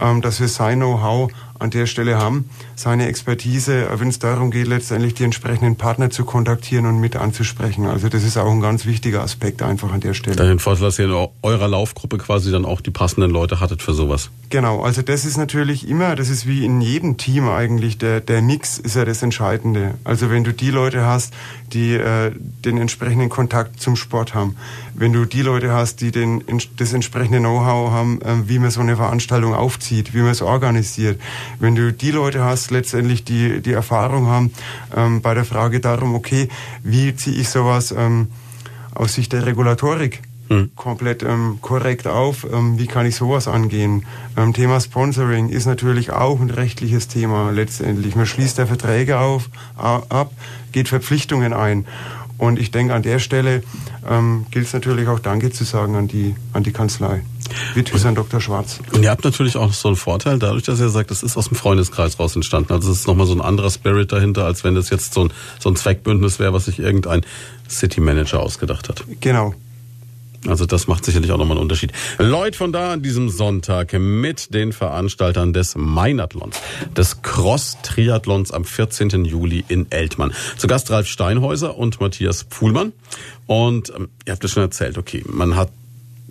ähm, dass wir sein Know-how an der Stelle haben, seine Expertise, wenn es darum geht, letztendlich die entsprechenden Partner zu kontaktieren und mit anzusprechen. Also das ist auch ein ganz wichtiger Aspekt einfach an der Stelle. Den Vorteil, dass ihr in eurer Laufgruppe quasi dann auch die passenden Leute hattet für sowas. Genau, also das ist natürlich immer, das ist wie in jedem Team eigentlich, der, der Mix ist ja das Entscheidende. Also wenn du die Leute hast, die äh, den entsprechenden Kontakt zum Sport haben, wenn du die Leute hast, die den, das entsprechende Know-how haben, äh, wie man so eine Veranstaltung aufzieht, wie man es organisiert, wenn du die Leute hast, letztendlich die, die Erfahrung haben ähm, bei der Frage darum, okay, wie ziehe ich sowas ähm, aus Sicht der Regulatorik hm. komplett ähm, korrekt auf. Ähm, wie kann ich sowas angehen? Ähm, Thema Sponsoring ist natürlich auch ein rechtliches Thema letztendlich. Man schließt der Verträge auf, ab, geht Verpflichtungen ein. Und ich denke, an der Stelle ähm, gilt es natürlich auch Danke zu sagen an die, an die Kanzlei. Witthüsern Dr. Schwarz. Und ihr habt natürlich auch so einen Vorteil, dadurch, dass ihr sagt, das ist aus dem Freundeskreis raus entstanden. Also es ist nochmal so ein anderer Spirit dahinter, als wenn das jetzt so ein, so ein Zweckbündnis wäre, was sich irgendein City Manager ausgedacht hat. Genau, also das macht sicherlich auch nochmal einen Unterschied. Lloyd von da an diesem Sonntag mit den Veranstaltern des Meinathlons, des Cross-Triathlons am 14. Juli in Eltmann. Zu Gast Ralf Steinhäuser und Matthias Pfuhlmann. Und ähm, ihr habt es schon erzählt, okay, man hat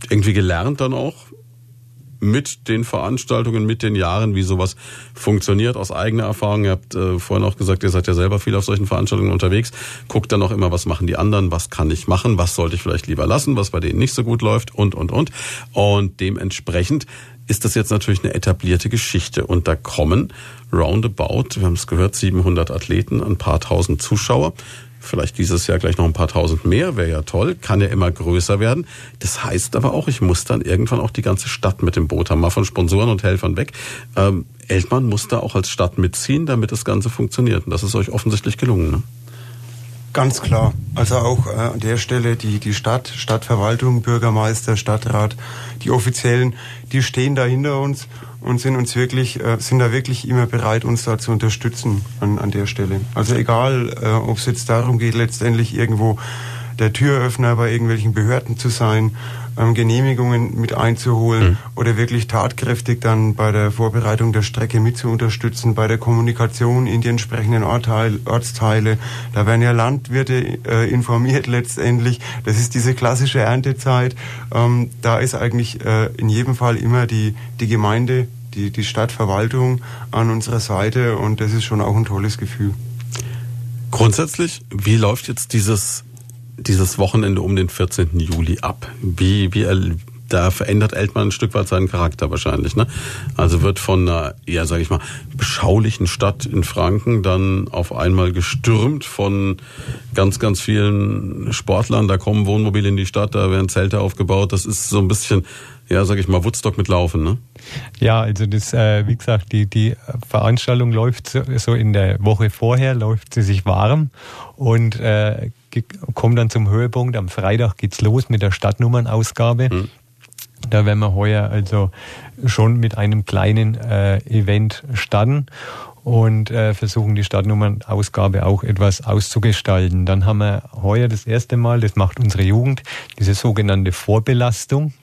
irgendwie gelernt dann auch, mit den Veranstaltungen, mit den Jahren, wie sowas funktioniert, aus eigener Erfahrung. Ihr habt äh, vorhin auch gesagt, ihr seid ja selber viel auf solchen Veranstaltungen unterwegs. Guckt dann auch immer, was machen die anderen, was kann ich machen, was sollte ich vielleicht lieber lassen, was bei denen nicht so gut läuft und, und, und. Und dementsprechend ist das jetzt natürlich eine etablierte Geschichte. Und da kommen roundabout, wir haben es gehört, 700 Athleten, ein paar tausend Zuschauer. Vielleicht dieses Jahr gleich noch ein paar tausend mehr, wäre ja toll, kann ja immer größer werden. Das heißt aber auch, ich muss dann irgendwann auch die ganze Stadt mit dem Boot haben, mal von Sponsoren und Helfern weg. Ähm, Eltmann muss da auch als Stadt mitziehen, damit das Ganze funktioniert. Und das ist euch offensichtlich gelungen. Ne? Ganz klar. Also auch äh, an der Stelle die, die Stadt, Stadtverwaltung, Bürgermeister, Stadtrat, die Offiziellen, die stehen da hinter uns und sind uns wirklich, äh, sind da wirklich immer bereit, uns da zu unterstützen an, an der Stelle. Also egal, äh, ob es jetzt darum geht, letztendlich irgendwo der Türöffner bei irgendwelchen Behörden zu sein, Genehmigungen mit einzuholen mhm. oder wirklich tatkräftig dann bei der Vorbereitung der Strecke mit zu unterstützen, bei der Kommunikation in die entsprechenden Ortteil, Ortsteile. Da werden ja Landwirte äh, informiert letztendlich. Das ist diese klassische Erntezeit. Ähm, da ist eigentlich äh, in jedem Fall immer die, die Gemeinde die, die Stadtverwaltung an unserer Seite und das ist schon auch ein tolles Gefühl. Grundsätzlich, wie läuft jetzt dieses, dieses Wochenende um den 14. Juli ab? Wie, wie, da verändert Eltmann ein Stück weit seinen Charakter wahrscheinlich. Ne? Also wird von einer, ja, sag ich mal, beschaulichen Stadt in Franken dann auf einmal gestürmt von ganz, ganz vielen Sportlern. Da kommen Wohnmobile in die Stadt, da werden Zelte aufgebaut. Das ist so ein bisschen, ja, sag ich mal, Woodstock mit Laufen, ne? Ja, also das, äh, wie gesagt, die, die Veranstaltung läuft so, so in der Woche vorher, läuft sie sich warm und äh, kommt dann zum Höhepunkt. Am Freitag geht's los mit der Stadtnummernausgabe. Mhm. Da werden wir heuer also schon mit einem kleinen äh, Event starten und äh, versuchen die Stadtnummernausgabe auch etwas auszugestalten. Dann haben wir heuer das erste Mal, das macht unsere Jugend, diese sogenannte Vorbelastung.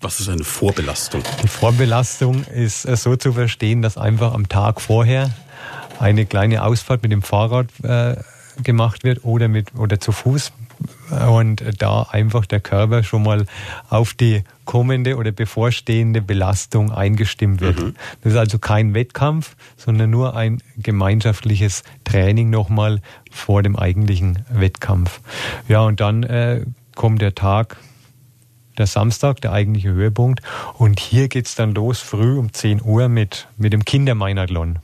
Was ist eine Vorbelastung? Die Vorbelastung ist äh, so zu verstehen, dass einfach am Tag vorher eine kleine Ausfahrt mit dem Fahrrad äh, gemacht wird oder mit oder zu Fuß und da einfach der Körper schon mal auf die kommende oder bevorstehende Belastung eingestimmt wird. Mhm. Das ist also kein Wettkampf, sondern nur ein gemeinschaftliches Training nochmal vor dem eigentlichen Wettkampf. Ja, und dann äh, kommt der Tag, der Samstag, der eigentliche Höhepunkt. Und hier geht's dann los, früh um 10 Uhr mit, mit dem Kindermeinathlon.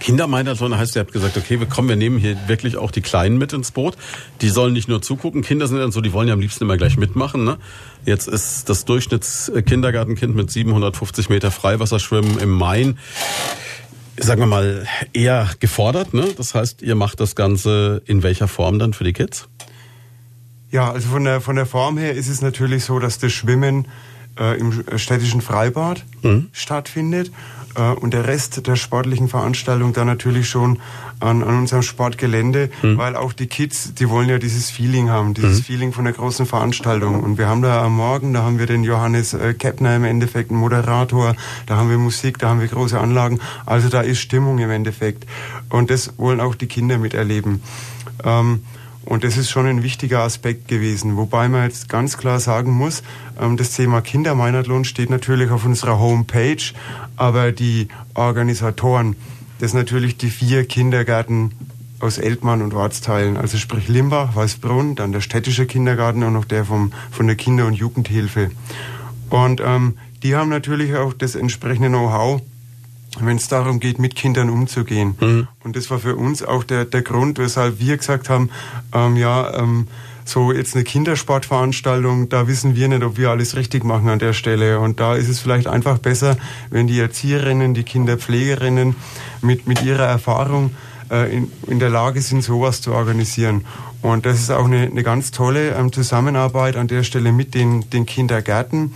Kindermeinathlon heißt, ihr habt gesagt, okay, wir kommen, wir nehmen hier wirklich auch die Kleinen mit ins Boot. Die sollen nicht nur zugucken. Kinder sind dann so, die wollen ja am liebsten immer gleich mitmachen. Ne? Jetzt ist das Durchschnittskindergartenkind mit 750 Meter Freiwasserschwimmen im Main sagen wir mal, eher gefordert. Ne? Das heißt, ihr macht das Ganze in welcher Form dann für die Kids? Ja, also von der, von der Form her ist es natürlich so, dass das Schwimmen äh, im städtischen Freibad mhm. stattfindet und der Rest der sportlichen Veranstaltung dann natürlich schon an, an unserem Sportgelände, mhm. weil auch die Kids, die wollen ja dieses Feeling haben, dieses mhm. Feeling von der großen Veranstaltung. Und wir haben da am Morgen, da haben wir den Johannes äh, Keppner im Endeffekt, einen Moderator, da haben wir Musik, da haben wir große Anlagen. Also da ist Stimmung im Endeffekt. Und das wollen auch die Kinder miterleben. Ähm, und das ist schon ein wichtiger Aspekt gewesen. Wobei man jetzt ganz klar sagen muss, ähm, das Thema Kindermeinathlon steht natürlich auf unserer Homepage, aber die Organisatoren, das sind natürlich die vier Kindergärten aus Eltmann und Ortsteilen, also sprich Limbach, Weißbrunn, dann der städtische Kindergarten und noch der vom, von der Kinder- und Jugendhilfe. Und ähm, die haben natürlich auch das entsprechende Know-how, wenn es darum geht, mit Kindern umzugehen. Mhm. Und das war für uns auch der, der Grund, weshalb wir gesagt haben, ähm, ja, ähm, so jetzt eine Kindersportveranstaltung, da wissen wir nicht, ob wir alles richtig machen an der Stelle. Und da ist es vielleicht einfach besser, wenn die Erzieherinnen, die Kinderpflegerinnen mit, mit ihrer Erfahrung äh, in, in der Lage sind, sowas zu organisieren. Und das ist auch eine, eine ganz tolle ähm, Zusammenarbeit an der Stelle mit den, den Kindergärten.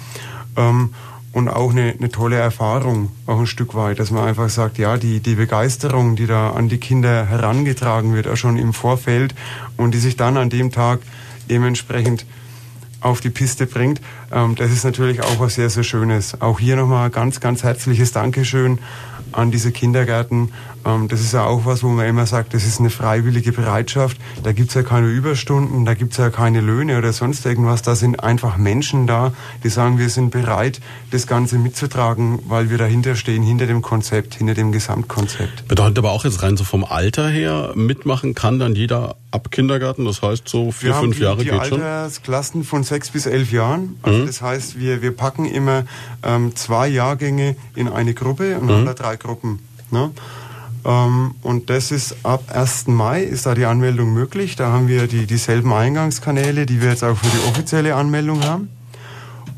Ähm, und auch eine, eine tolle Erfahrung, auch ein Stück weit, dass man einfach sagt, ja, die, die Begeisterung, die da an die Kinder herangetragen wird, auch schon im Vorfeld und die sich dann an dem Tag dementsprechend auf die Piste bringt, ähm, das ist natürlich auch was sehr, sehr Schönes. Auch hier nochmal ganz, ganz herzliches Dankeschön an diese Kindergärten. Ähm, das ist ja auch was, wo man immer sagt, das ist eine freiwillige Bereitschaft. Da gibt's ja keine Überstunden, da gibt's ja keine Löhne oder sonst irgendwas. Da sind einfach Menschen da, die sagen, wir sind bereit, das Ganze mitzutragen, weil wir dahinter stehen, hinter dem Konzept, hinter dem Gesamtkonzept. Bedeutet aber auch jetzt rein so vom Alter her mitmachen kann dann jeder ab Kindergarten, das heißt so vier, wir fünf die, Jahre die geht schon? Die Altersklassen von sechs bis elf Jahren. Also mhm. das heißt, wir, wir packen immer ähm, zwei Jahrgänge in eine Gruppe und mhm. haben da drei Gruppen. Ne? Ähm, und das ist ab 1. Mai ist da die Anmeldung möglich. Da haben wir die, dieselben Eingangskanäle, die wir jetzt auch für die offizielle Anmeldung haben.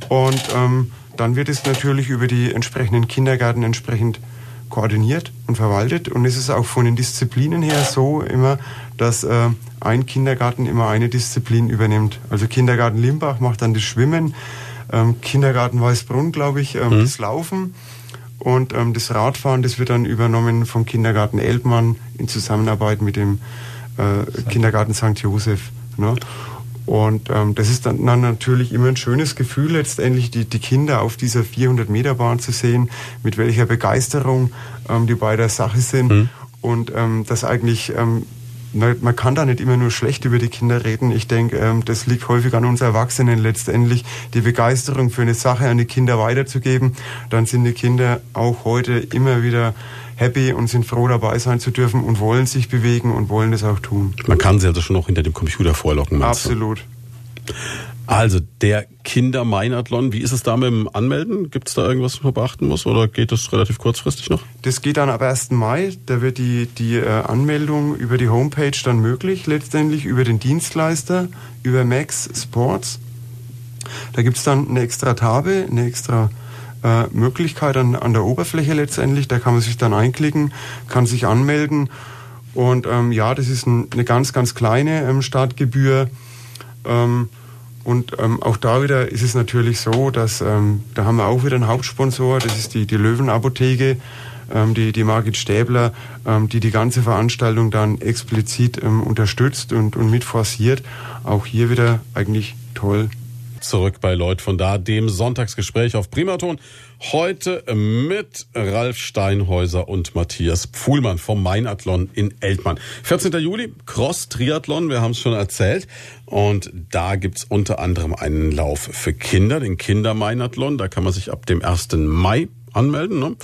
Und ähm, dann wird es natürlich über die entsprechenden Kindergärten entsprechend koordiniert und verwaltet. Und es ist auch von den Disziplinen her so immer, dass äh, ein Kindergarten immer eine Disziplin übernimmt. Also Kindergarten Limbach macht dann das Schwimmen, ähm, Kindergarten Weißbrunn, glaube ich, ähm, mhm. das Laufen. Und ähm, das Radfahren, das wird dann übernommen vom Kindergarten Elbmann in Zusammenarbeit mit dem äh, Kindergarten St. Josef. Ne? Und ähm, das ist dann, dann natürlich immer ein schönes Gefühl, letztendlich die, die Kinder auf dieser 400-Meter-Bahn zu sehen, mit welcher Begeisterung ähm, die bei der Sache sind. Mhm. Und ähm, das eigentlich ähm, man kann da nicht immer nur schlecht über die Kinder reden. Ich denke, ähm, das liegt häufig an uns Erwachsenen letztendlich, die Begeisterung für eine Sache an die Kinder weiterzugeben. Dann sind die Kinder auch heute immer wieder happy und sind froh dabei sein zu dürfen und wollen sich bewegen und wollen das auch tun. Man kann sie also schon noch hinter dem Computer vorlocken. Absolut. Also der Kindermeinathlon, wie ist es da mit dem Anmelden? Gibt es da irgendwas, was man beachten muss oder geht das relativ kurzfristig noch? Das geht dann ab 1. Mai. Da wird die, die äh, Anmeldung über die Homepage dann möglich, letztendlich über den Dienstleister, über Max Sports. Da gibt es dann eine extra Tabe, eine extra äh, Möglichkeit an, an der Oberfläche letztendlich. Da kann man sich dann einklicken, kann sich anmelden. Und ähm, ja, das ist ein, eine ganz, ganz kleine ähm, Startgebühr. Ähm, und ähm, auch da wieder ist es natürlich so, dass ähm, da haben wir auch wieder einen Hauptsponsor, das ist die, die Löwenapotheke, ähm, die, die Margit Stäbler, ähm, die die ganze Veranstaltung dann explizit ähm, unterstützt und, und mit forciert. Auch hier wieder eigentlich toll zurück bei Lloyd von da, dem Sonntagsgespräch auf Primaton. Heute mit Ralf Steinhäuser und Matthias Pfuhlmann vom Mainathlon in Eltmann. 14. Juli, Cross-Triathlon, wir haben es schon erzählt. Und da gibt's unter anderem einen Lauf für Kinder, den Kinder-Mainathlon. Da kann man sich ab dem 1. Mai anmelden. Ne?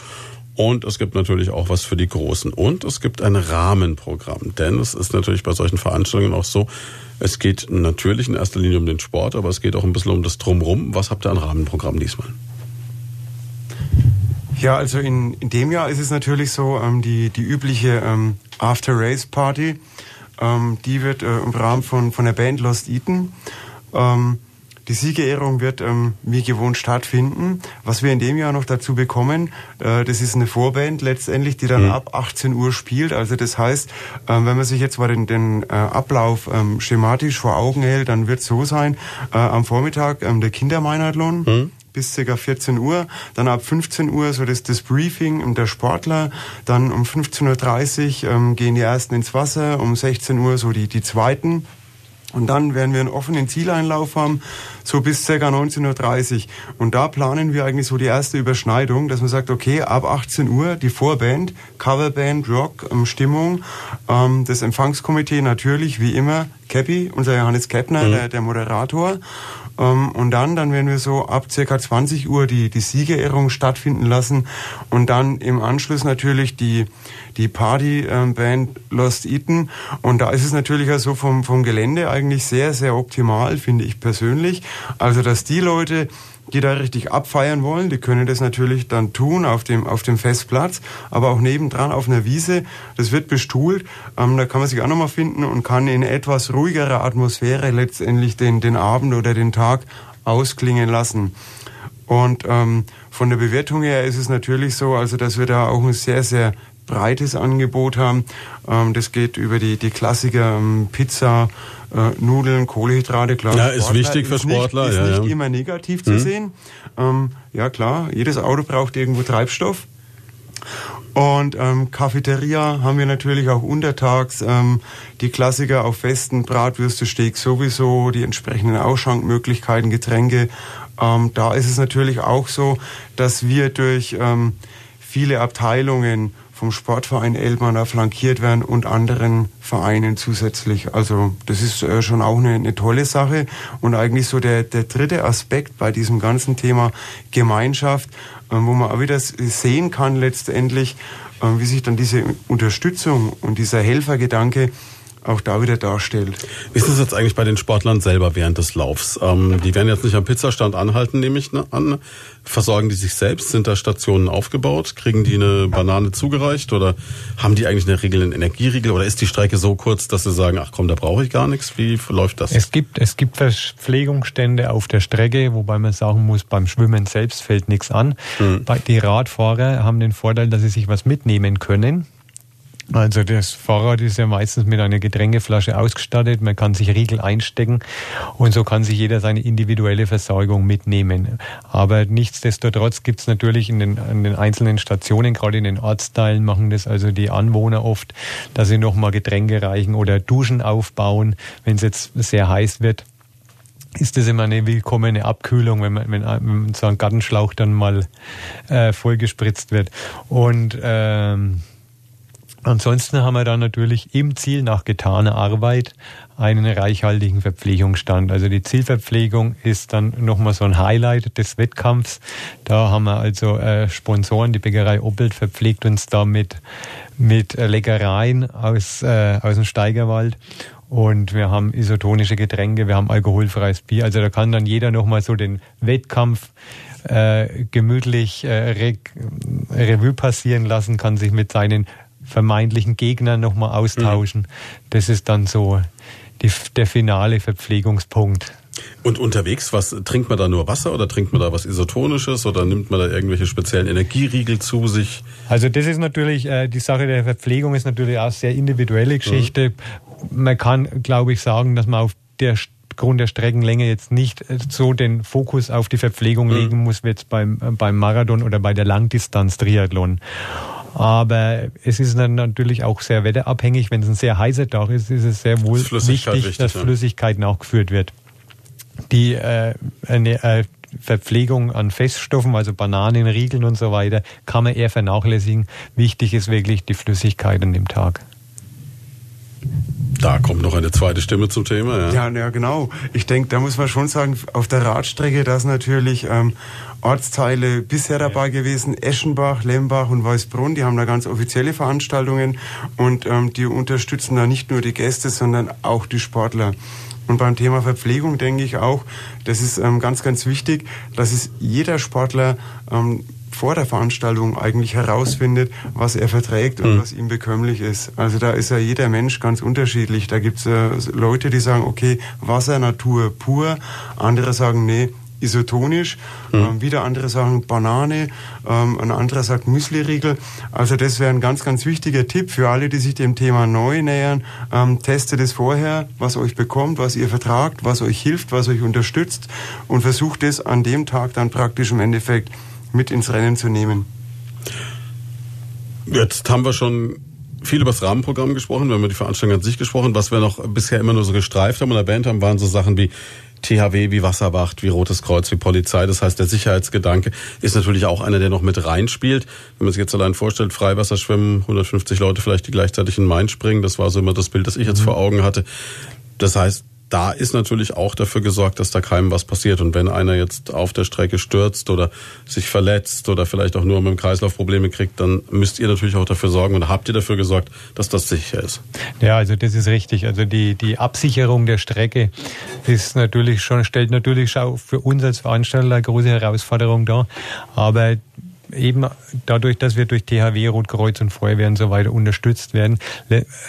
Und es gibt natürlich auch was für die Großen. Und es gibt ein Rahmenprogramm. Denn es ist natürlich bei solchen Veranstaltungen auch so, es geht natürlich in erster Linie um den Sport, aber es geht auch ein bisschen um das Drumrum. Was habt ihr an Rahmenprogramm diesmal? Ja, also in, in dem Jahr ist es natürlich so, ähm, die, die übliche ähm, After-Race-Party, ähm, die wird äh, im Rahmen von, von der Band Lost Eaton ähm, die Siegerehrung wird ähm, wie gewohnt stattfinden. Was wir in dem Jahr noch dazu bekommen, äh, das ist eine Vorband letztendlich, die dann mhm. ab 18 Uhr spielt. Also das heißt, äh, wenn man sich jetzt mal den, den äh, Ablauf ähm, schematisch vor Augen hält, dann wird es so sein, äh, am Vormittag ähm, der Kindermeinadlon. Mhm bis ca. 14 Uhr, dann ab 15 Uhr so das, das Briefing der Sportler, dann um 15.30 Uhr ähm, gehen die Ersten ins Wasser, um 16 Uhr so die, die Zweiten und dann werden wir einen offenen Zieleinlauf haben, so bis ca. 19.30 Uhr. Und da planen wir eigentlich so die erste Überschneidung, dass man sagt, okay, ab 18 Uhr die Vorband, Coverband, Rock, ähm, Stimmung, ähm, das Empfangskomitee natürlich, wie immer, Cappy, unser Johannes Keppner, mhm. der, der Moderator. Ähm, und dann, dann werden wir so ab circa 20 Uhr die, die Siegerehrung stattfinden lassen und dann im Anschluss natürlich die, die Partyband ähm, Lost Eaton. Und da ist es natürlich also vom, vom Gelände eigentlich sehr, sehr optimal, finde ich persönlich. Also, dass die Leute, die da richtig abfeiern wollen, die können das natürlich dann tun auf dem, auf dem Festplatz, aber auch nebendran auf einer Wiese. Das wird bestuhlt. Ähm, da kann man sich auch nochmal finden und kann in etwas ruhigerer Atmosphäre letztendlich den, den Abend oder den Tag ausklingen lassen. Und ähm, von der Bewertung her ist es natürlich so, also dass wir da auch ein sehr, sehr breites Angebot haben. Ähm, das geht über die, die Klassiker ähm, Pizza, äh, Nudeln, Kohlehydrate, klar. Ja, ist wichtig für Sportler. Ist nicht, ist ja, nicht ja. immer negativ zu mhm. sehen. Ähm, ja klar, jedes Auto braucht irgendwo Treibstoff. Und ähm, Cafeteria haben wir natürlich auch untertags. Ähm, die Klassiker auf Festen, Bratwürste, Steak sowieso, die entsprechenden Ausschankmöglichkeiten, Getränke. Ähm, da ist es natürlich auch so, dass wir durch ähm, viele Abteilungen vom Sportverein Elbmann flankiert werden und anderen Vereinen zusätzlich. Also das ist äh, schon auch eine, eine, tolle Sache und eigentlich so der, der dritte Aspekt bei diesem ganzen Thema Gemeinschaft, äh, wo man auch wieder sehen kann letztendlich, äh, wie sich dann diese Unterstützung und dieser Helfergedanke auch da wieder darstellt. Wie ist es jetzt eigentlich bei den Sportlern selber während des Laufs? Ähm, die werden jetzt nicht am Pizzastand anhalten, nehme ich ne, an. Versorgen die sich selbst? Sind da Stationen aufgebaut? Kriegen die eine Banane zugereicht? Oder haben die eigentlich in der Regel einen Energieriegel? Oder ist die Strecke so kurz, dass sie sagen, ach komm, da brauche ich gar nichts? Wie läuft das? Es gibt, es gibt Verpflegungsstände auf der Strecke, wobei man sagen muss, beim Schwimmen selbst fällt nichts an. Mhm. Die Radfahrer haben den Vorteil, dass sie sich was mitnehmen können. Also das Fahrrad ist ja meistens mit einer Getränkeflasche ausgestattet. Man kann sich Riegel einstecken und so kann sich jeder seine individuelle Versorgung mitnehmen. Aber nichtsdestotrotz gibt es natürlich in den, in den einzelnen Stationen, gerade in den Ortsteilen, machen das also die Anwohner oft, dass sie nochmal Getränke reichen oder Duschen aufbauen, wenn es jetzt sehr heiß wird ist das immer eine willkommene Abkühlung, wenn, man, wenn, so ein Gartenschlauch dann mal äh, vollgespritzt wird. Und ähm, Ansonsten haben wir dann natürlich im Ziel nach getaner Arbeit einen reichhaltigen Verpflegungsstand. Also die Zielverpflegung ist dann nochmal so ein Highlight des Wettkampfs. Da haben wir also äh, Sponsoren, die Bäckerei Oppelt verpflegt uns da mit, mit Leckereien aus, äh, aus dem Steigerwald. und wir haben isotonische Getränke, wir haben alkoholfreies Bier. Also da kann dann jeder nochmal so den Wettkampf äh, gemütlich äh, Re Revue passieren lassen, kann sich mit seinen vermeintlichen Gegnern nochmal austauschen. Mhm. Das ist dann so die, der finale Verpflegungspunkt. Und unterwegs, was trinkt man da nur Wasser oder trinkt man da was Isotonisches oder nimmt man da irgendwelche speziellen Energieriegel zu sich? Also das ist natürlich, äh, die Sache der Verpflegung ist natürlich auch sehr individuelle Geschichte. Mhm. Man kann, glaube ich, sagen, dass man auf der Grund der Streckenlänge jetzt nicht äh, so den Fokus auf die Verpflegung mhm. legen muss, wie jetzt beim, äh, beim Marathon oder bei der Langdistanz-Triathlon. Aber es ist dann natürlich auch sehr wetterabhängig. Wenn es ein sehr heißer Tag ist, ist es sehr wohl wichtig, wichtig, dass ja. Flüssigkeit nachgeführt wird. Die äh, eine äh, Verpflegung an Feststoffen, also Bananen, Riegeln und so weiter, kann man eher vernachlässigen. Wichtig ist wirklich die Flüssigkeit an dem Tag. Da kommt noch eine zweite Stimme zum Thema. Ja, ja, ja genau. Ich denke, da muss man schon sagen, auf der Radstrecke, da ist natürlich ähm, Ortsteile bisher dabei gewesen, Eschenbach, Lembach und Weißbrunn, die haben da ganz offizielle Veranstaltungen und ähm, die unterstützen da nicht nur die Gäste, sondern auch die Sportler. Und beim Thema Verpflegung denke ich auch, das ist ähm, ganz, ganz wichtig, dass es jeder Sportler ähm, vor der Veranstaltung eigentlich herausfindet, was er verträgt und mhm. was ihm bekömmlich ist. Also da ist ja jeder Mensch ganz unterschiedlich. Da gibt es äh, Leute, die sagen, okay, Wasser, Natur pur. Andere sagen, nee, isotonisch. Mhm. Ähm, wieder andere sagen Banane. Ähm, ein anderer sagt Müsliriegel. Also das wäre ein ganz, ganz wichtiger Tipp für alle, die sich dem Thema neu nähern. Ähm, testet es vorher, was euch bekommt, was ihr vertragt, was euch hilft, was euch unterstützt und versucht es an dem Tag dann praktisch im Endeffekt mit ins Rennen zu nehmen. Jetzt haben wir schon viel über das Rahmenprogramm gesprochen, wir haben über die Veranstaltung an sich gesprochen. Was wir noch bisher immer nur so gestreift haben und erwähnt haben, waren so Sachen wie THW, wie Wasserwacht, wie Rotes Kreuz, wie Polizei. Das heißt, der Sicherheitsgedanke ist natürlich auch einer, der noch mit reinspielt. Wenn man sich jetzt allein vorstellt, Freiwasserschwimmen, 150 Leute vielleicht, die gleichzeitig in Main springen, das war so immer das Bild, das ich jetzt vor Augen hatte. Das heißt, da ist natürlich auch dafür gesorgt, dass da keinem was passiert. Und wenn einer jetzt auf der Strecke stürzt oder sich verletzt oder vielleicht auch nur mit dem Kreislauf Probleme kriegt, dann müsst ihr natürlich auch dafür sorgen und habt ihr dafür gesorgt, dass das sicher ist. Ja, also das ist richtig. Also die, die Absicherung der Strecke ist natürlich schon, stellt natürlich auch für uns als Veranstalter eine große Herausforderung dar. Aber eben dadurch, dass wir durch THW, Rotkreuz und Feuerwehr und so weiter unterstützt werden,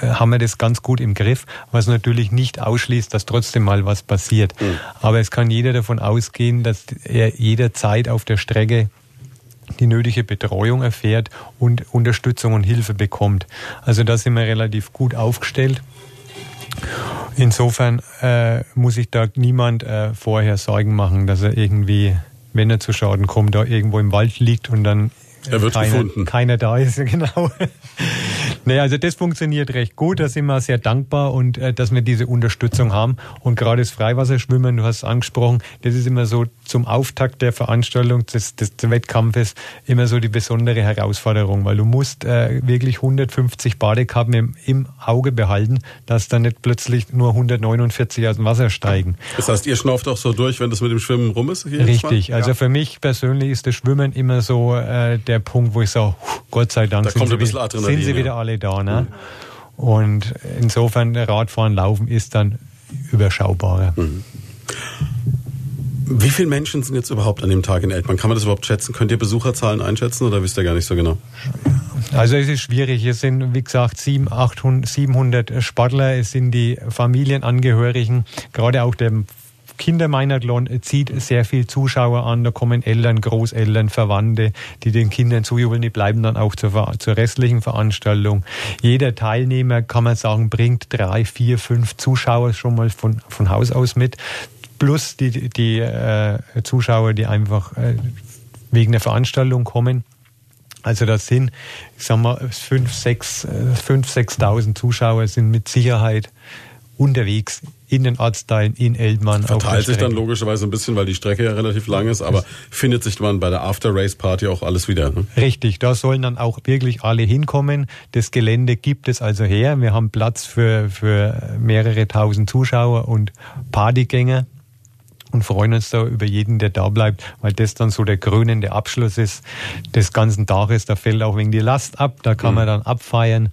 haben wir das ganz gut im Griff, was natürlich nicht ausschließt, dass trotzdem mal was passiert. Mhm. Aber es kann jeder davon ausgehen, dass er jederzeit auf der Strecke die nötige Betreuung erfährt und Unterstützung und Hilfe bekommt. Also da sind wir relativ gut aufgestellt. Insofern äh, muss sich da niemand äh, vorher Sorgen machen, dass er irgendwie wenn er zu Schaden kommt, da irgendwo im Wald liegt und dann er wird keiner, gefunden. keiner da ist, genau. Naja, also das funktioniert recht gut. Da sind wir sehr dankbar und äh, dass wir diese Unterstützung haben. Und gerade das Freiwasserschwimmen, du hast es angesprochen, das ist immer so zum Auftakt der Veranstaltung des, des, Wettkampfes immer so die besondere Herausforderung, weil du musst äh, wirklich 150 Badekappen im, im Auge behalten, dass dann nicht plötzlich nur 149 aus dem Wasser steigen. Das heißt, ihr schnauft auch so durch, wenn das mit dem Schwimmen rum ist? Richtig. Also ja. für mich persönlich ist das Schwimmen immer so äh, der Punkt, wo ich sage, Gott sei Dank da sind, sie, wieder, sind sie wieder alle da. Ne? Mhm. Und insofern Radfahren, Laufen ist dann überschaubarer. Mhm. Wie viele Menschen sind jetzt überhaupt an dem Tag in Eltmann? Kann man das überhaupt schätzen? Könnt ihr Besucherzahlen einschätzen oder wisst ihr gar nicht so genau? Also es ist schwierig. Es sind, wie gesagt, 700, 800, 700 Sportler. Es sind die Familienangehörigen. Gerade auch der Kindermeinerglon zieht sehr viel Zuschauer an. Da kommen Eltern, Großeltern, Verwandte, die den Kindern zujubeln. Die bleiben dann auch zur, zur restlichen Veranstaltung. Jeder Teilnehmer, kann man sagen, bringt drei, vier, fünf Zuschauer schon mal von, von Haus aus mit. Plus die, die äh, Zuschauer, die einfach äh, wegen der Veranstaltung kommen. Also das sind, ich sag mal, 5.000, 6.000 Zuschauer sind mit Sicherheit unterwegs in den Ortsteilen in Elbmann. Verteilt sich dann logischerweise ein bisschen, weil die Strecke ja relativ lang ist, aber findet sich man bei der After-Race-Party auch alles wieder. Ne? Richtig, da sollen dann auch wirklich alle hinkommen. Das Gelände gibt es also her. Wir haben Platz für, für mehrere tausend Zuschauer und Partygänger und freuen uns da über jeden, der da bleibt, weil das dann so der krönende Abschluss ist des ganzen Tages. Da fällt auch wegen die Last ab, da kann mhm. man dann abfeiern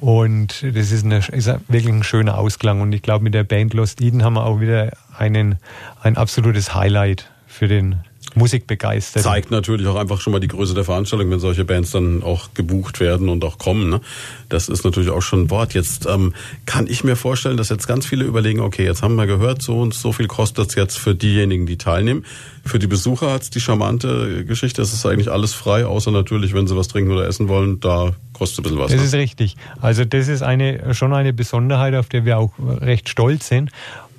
Und das ist, eine, ist wirklich ein schöner Ausklang. Und ich glaube, mit der Band Lost Eden haben wir auch wieder einen, ein absolutes Highlight für den Musikbegeistert. Zeigt natürlich auch einfach schon mal die Größe der Veranstaltung, wenn solche Bands dann auch gebucht werden und auch kommen. Ne? Das ist natürlich auch schon ein Wort. Jetzt ähm, kann ich mir vorstellen, dass jetzt ganz viele überlegen, okay, jetzt haben wir gehört, so und so viel kostet es jetzt für diejenigen, die teilnehmen. Für die Besucher hat es die charmante Geschichte, es ist eigentlich alles frei, außer natürlich, wenn sie was trinken oder essen wollen, da kostet ein bisschen was. Das ne? ist richtig. Also das ist eine, schon eine Besonderheit, auf der wir auch recht stolz sind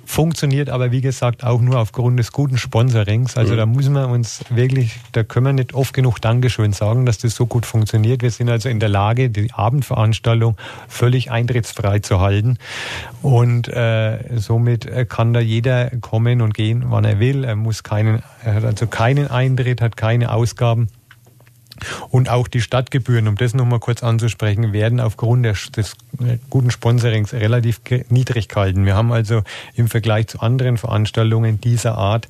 funktioniert aber wie gesagt auch nur aufgrund des guten Sponsorings. Also mhm. da muss man uns wirklich, da können wir nicht oft genug Dankeschön sagen, dass das so gut funktioniert. Wir sind also in der Lage, die Abendveranstaltung völlig eintrittsfrei zu halten und äh, somit kann da jeder kommen und gehen, wann er will. Er muss keinen, er hat also keinen Eintritt, hat keine Ausgaben. Und auch die Stadtgebühren, um das nochmal kurz anzusprechen, werden aufgrund des, des guten Sponsorings relativ niedrig gehalten. Wir haben also im Vergleich zu anderen Veranstaltungen dieser Art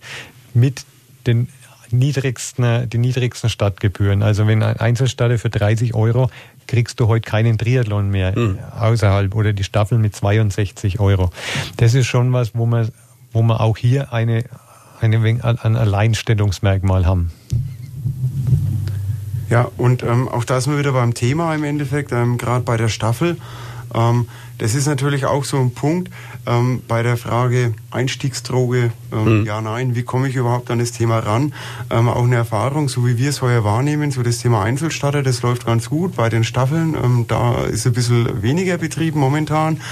mit den niedrigsten, die niedrigsten Stadtgebühren. Also wenn ein Einzelstadt für 30 Euro kriegst du heute keinen Triathlon mehr mhm. außerhalb oder die Staffel mit 62 Euro. Das ist schon was, wo man, wo man auch hier eine, eine, ein Alleinstellungsmerkmal haben. Ja, und ähm, auch da sind wir wieder beim Thema im Endeffekt, ähm, gerade bei der Staffel. Ähm, das ist natürlich auch so ein Punkt ähm, bei der Frage Einstiegsdroge, ähm, mhm. ja, nein, wie komme ich überhaupt an das Thema ran? Ähm, auch eine Erfahrung, so wie wir es heuer wahrnehmen, so das Thema Einzelstatter, das läuft ganz gut bei den Staffeln. Ähm, da ist ein bisschen weniger Betrieb momentan.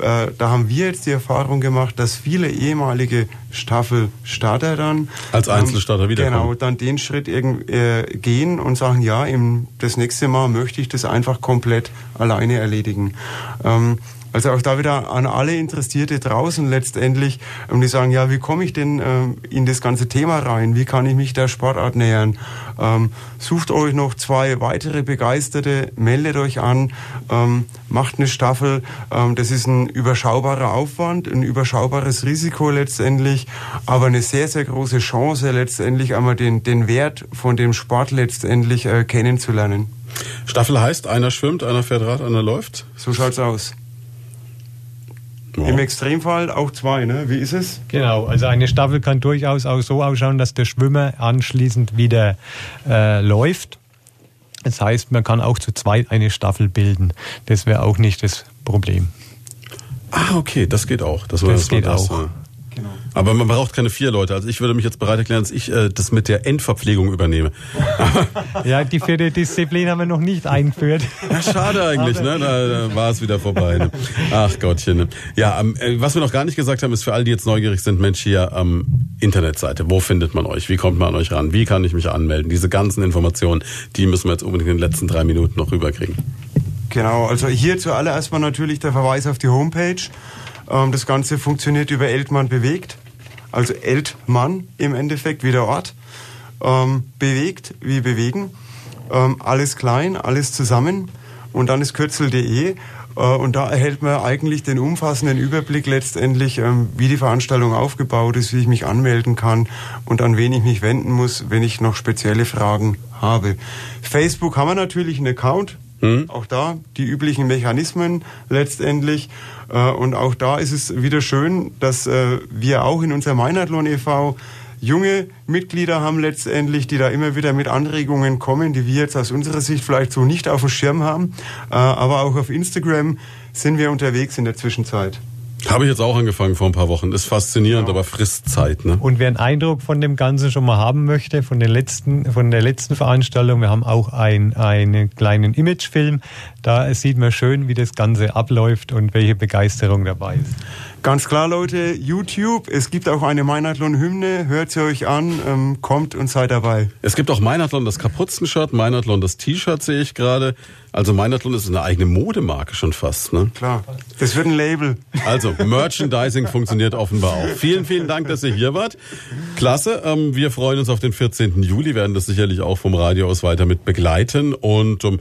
Ähm, äh, da haben wir jetzt die Erfahrung gemacht, dass viele ehemalige Staffelstarter dann als Einzelstarter ähm, wiederkommen. Genau, dann den Schritt irgend, äh, gehen und sagen, ja, im, das nächste Mal möchte ich das einfach komplett alleine erledigen. Ähm, also auch da wieder an alle Interessierte draußen letztendlich, um die sagen, ja, wie komme ich denn ähm, in das ganze Thema rein? Wie kann ich mich der Sportart nähern? Ähm, sucht euch noch zwei weitere Begeisterte, meldet euch an, ähm, macht eine Staffel. Ähm, das ist ein überschaubarer Aufwand, ein überschaubares Risiko letztendlich, aber eine sehr, sehr große Chance letztendlich einmal den, den Wert von dem Sport letztendlich äh, kennenzulernen. Staffel heißt, einer schwimmt, einer fährt Rad, einer läuft? So schaut's aus. Ja. Im Extremfall auch zwei, ne? Wie ist es? Genau, also eine Staffel kann durchaus auch so ausschauen, dass der Schwimmer anschließend wieder äh, läuft. Das heißt, man kann auch zu zweit eine Staffel bilden. Das wäre auch nicht das Problem. Ah, okay, das geht auch. Das, das geht das, auch. Genau. Aber man braucht keine vier Leute. Also ich würde mich jetzt bereit erklären, dass ich äh, das mit der Endverpflegung übernehme. ja, die vierte Disziplin haben wir noch nicht eingeführt. Ja, schade eigentlich, ne? Da, da war es wieder vorbei. Ne? Ach Gottchen. Ne? Ja, ähm, äh, was wir noch gar nicht gesagt haben, ist für alle, die jetzt neugierig sind, Mensch, hier am ähm, Internetseite. Wo findet man euch? Wie kommt man an euch ran? Wie kann ich mich anmelden? Diese ganzen Informationen, die müssen wir jetzt unbedingt in den letzten drei Minuten noch rüberkriegen. Genau, also hier zuallererst mal natürlich der Verweis auf die Homepage. Ähm, das Ganze funktioniert über Eltmann bewegt, also Eltmann im Endeffekt wie der Ort. Ähm, bewegt wie bewegen. Ähm, alles klein, alles zusammen. Und dann ist kürzel.de. Äh, und da erhält man eigentlich den umfassenden Überblick letztendlich, wie die Veranstaltung aufgebaut ist, wie ich mich anmelden kann und an wen ich mich wenden muss, wenn ich noch spezielle Fragen habe. Facebook haben wir natürlich einen Account, Mhm. Auch da die üblichen Mechanismen letztendlich. Äh, und auch da ist es wieder schön, dass äh, wir auch in unserem Meinathlon e.V. junge Mitglieder haben letztendlich, die da immer wieder mit Anregungen kommen, die wir jetzt aus unserer Sicht vielleicht so nicht auf dem Schirm haben. Äh, aber auch auf Instagram sind wir unterwegs in der Zwischenzeit. Habe ich jetzt auch angefangen vor ein paar Wochen. Ist faszinierend, genau. aber frisst Zeit. Ne? Und wer einen Eindruck von dem Ganzen schon mal haben möchte, von, den letzten, von der letzten Veranstaltung, wir haben auch ein, einen kleinen Imagefilm. Da sieht man schön, wie das Ganze abläuft und welche Begeisterung dabei ist. Ganz klar, Leute, YouTube. Es gibt auch eine Meinathlon-Hymne. Hört sie euch an, ähm, kommt und seid dabei. Es gibt auch Meinathlon das Kapuzen-Shirt, Meinathlon das T-Shirt sehe ich gerade. Also Meinathlon ist eine eigene Modemarke schon fast. Ne? Klar, das wird ein Label. Also Merchandising funktioniert offenbar auch. Vielen, vielen Dank, dass ihr hier wart. Klasse. Ähm, wir freuen uns auf den 14. Juli, werden das sicherlich auch vom Radio aus weiter mit begleiten und ähm,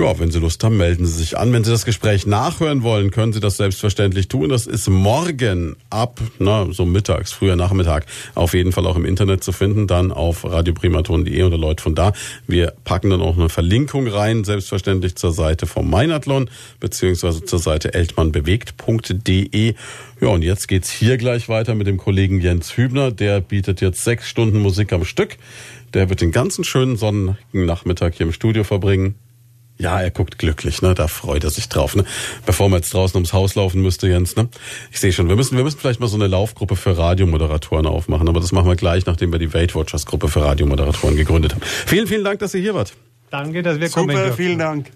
Ja, wenn Sie Lust haben, melden Sie sich an. Wenn Sie das Gespräch nachhören wollen, können Sie das selbstverständlich tun. Das ist morgen ab, na, so mittags, früher Nachmittag, auf jeden Fall auch im Internet zu finden, dann auf radioprimaton.de oder Leute von da. Wir packen dann auch eine Verlinkung rein, selbstverständlich zur Seite vom Meinathlon, beziehungsweise zur Seite eltmannbewegt.de. Ja, und jetzt geht's hier gleich weiter mit dem Kollegen Jens Hübner. Der bietet jetzt sechs Stunden Musik am Stück. Der wird den ganzen schönen sonnigen Nachmittag hier im Studio verbringen. Ja, er guckt glücklich, ne? Da freut er sich drauf, ne? Bevor man jetzt draußen ums Haus laufen müsste, Jens, ne? Ich sehe schon, wir müssen, wir müssen vielleicht mal so eine Laufgruppe für Radiomoderatoren aufmachen, aber das machen wir gleich, nachdem wir die Weight Watchers Gruppe für Radiomoderatoren gegründet haben. Vielen, vielen Dank, dass ihr hier wart. Danke, dass wir Super, kommen Super, vielen Dank.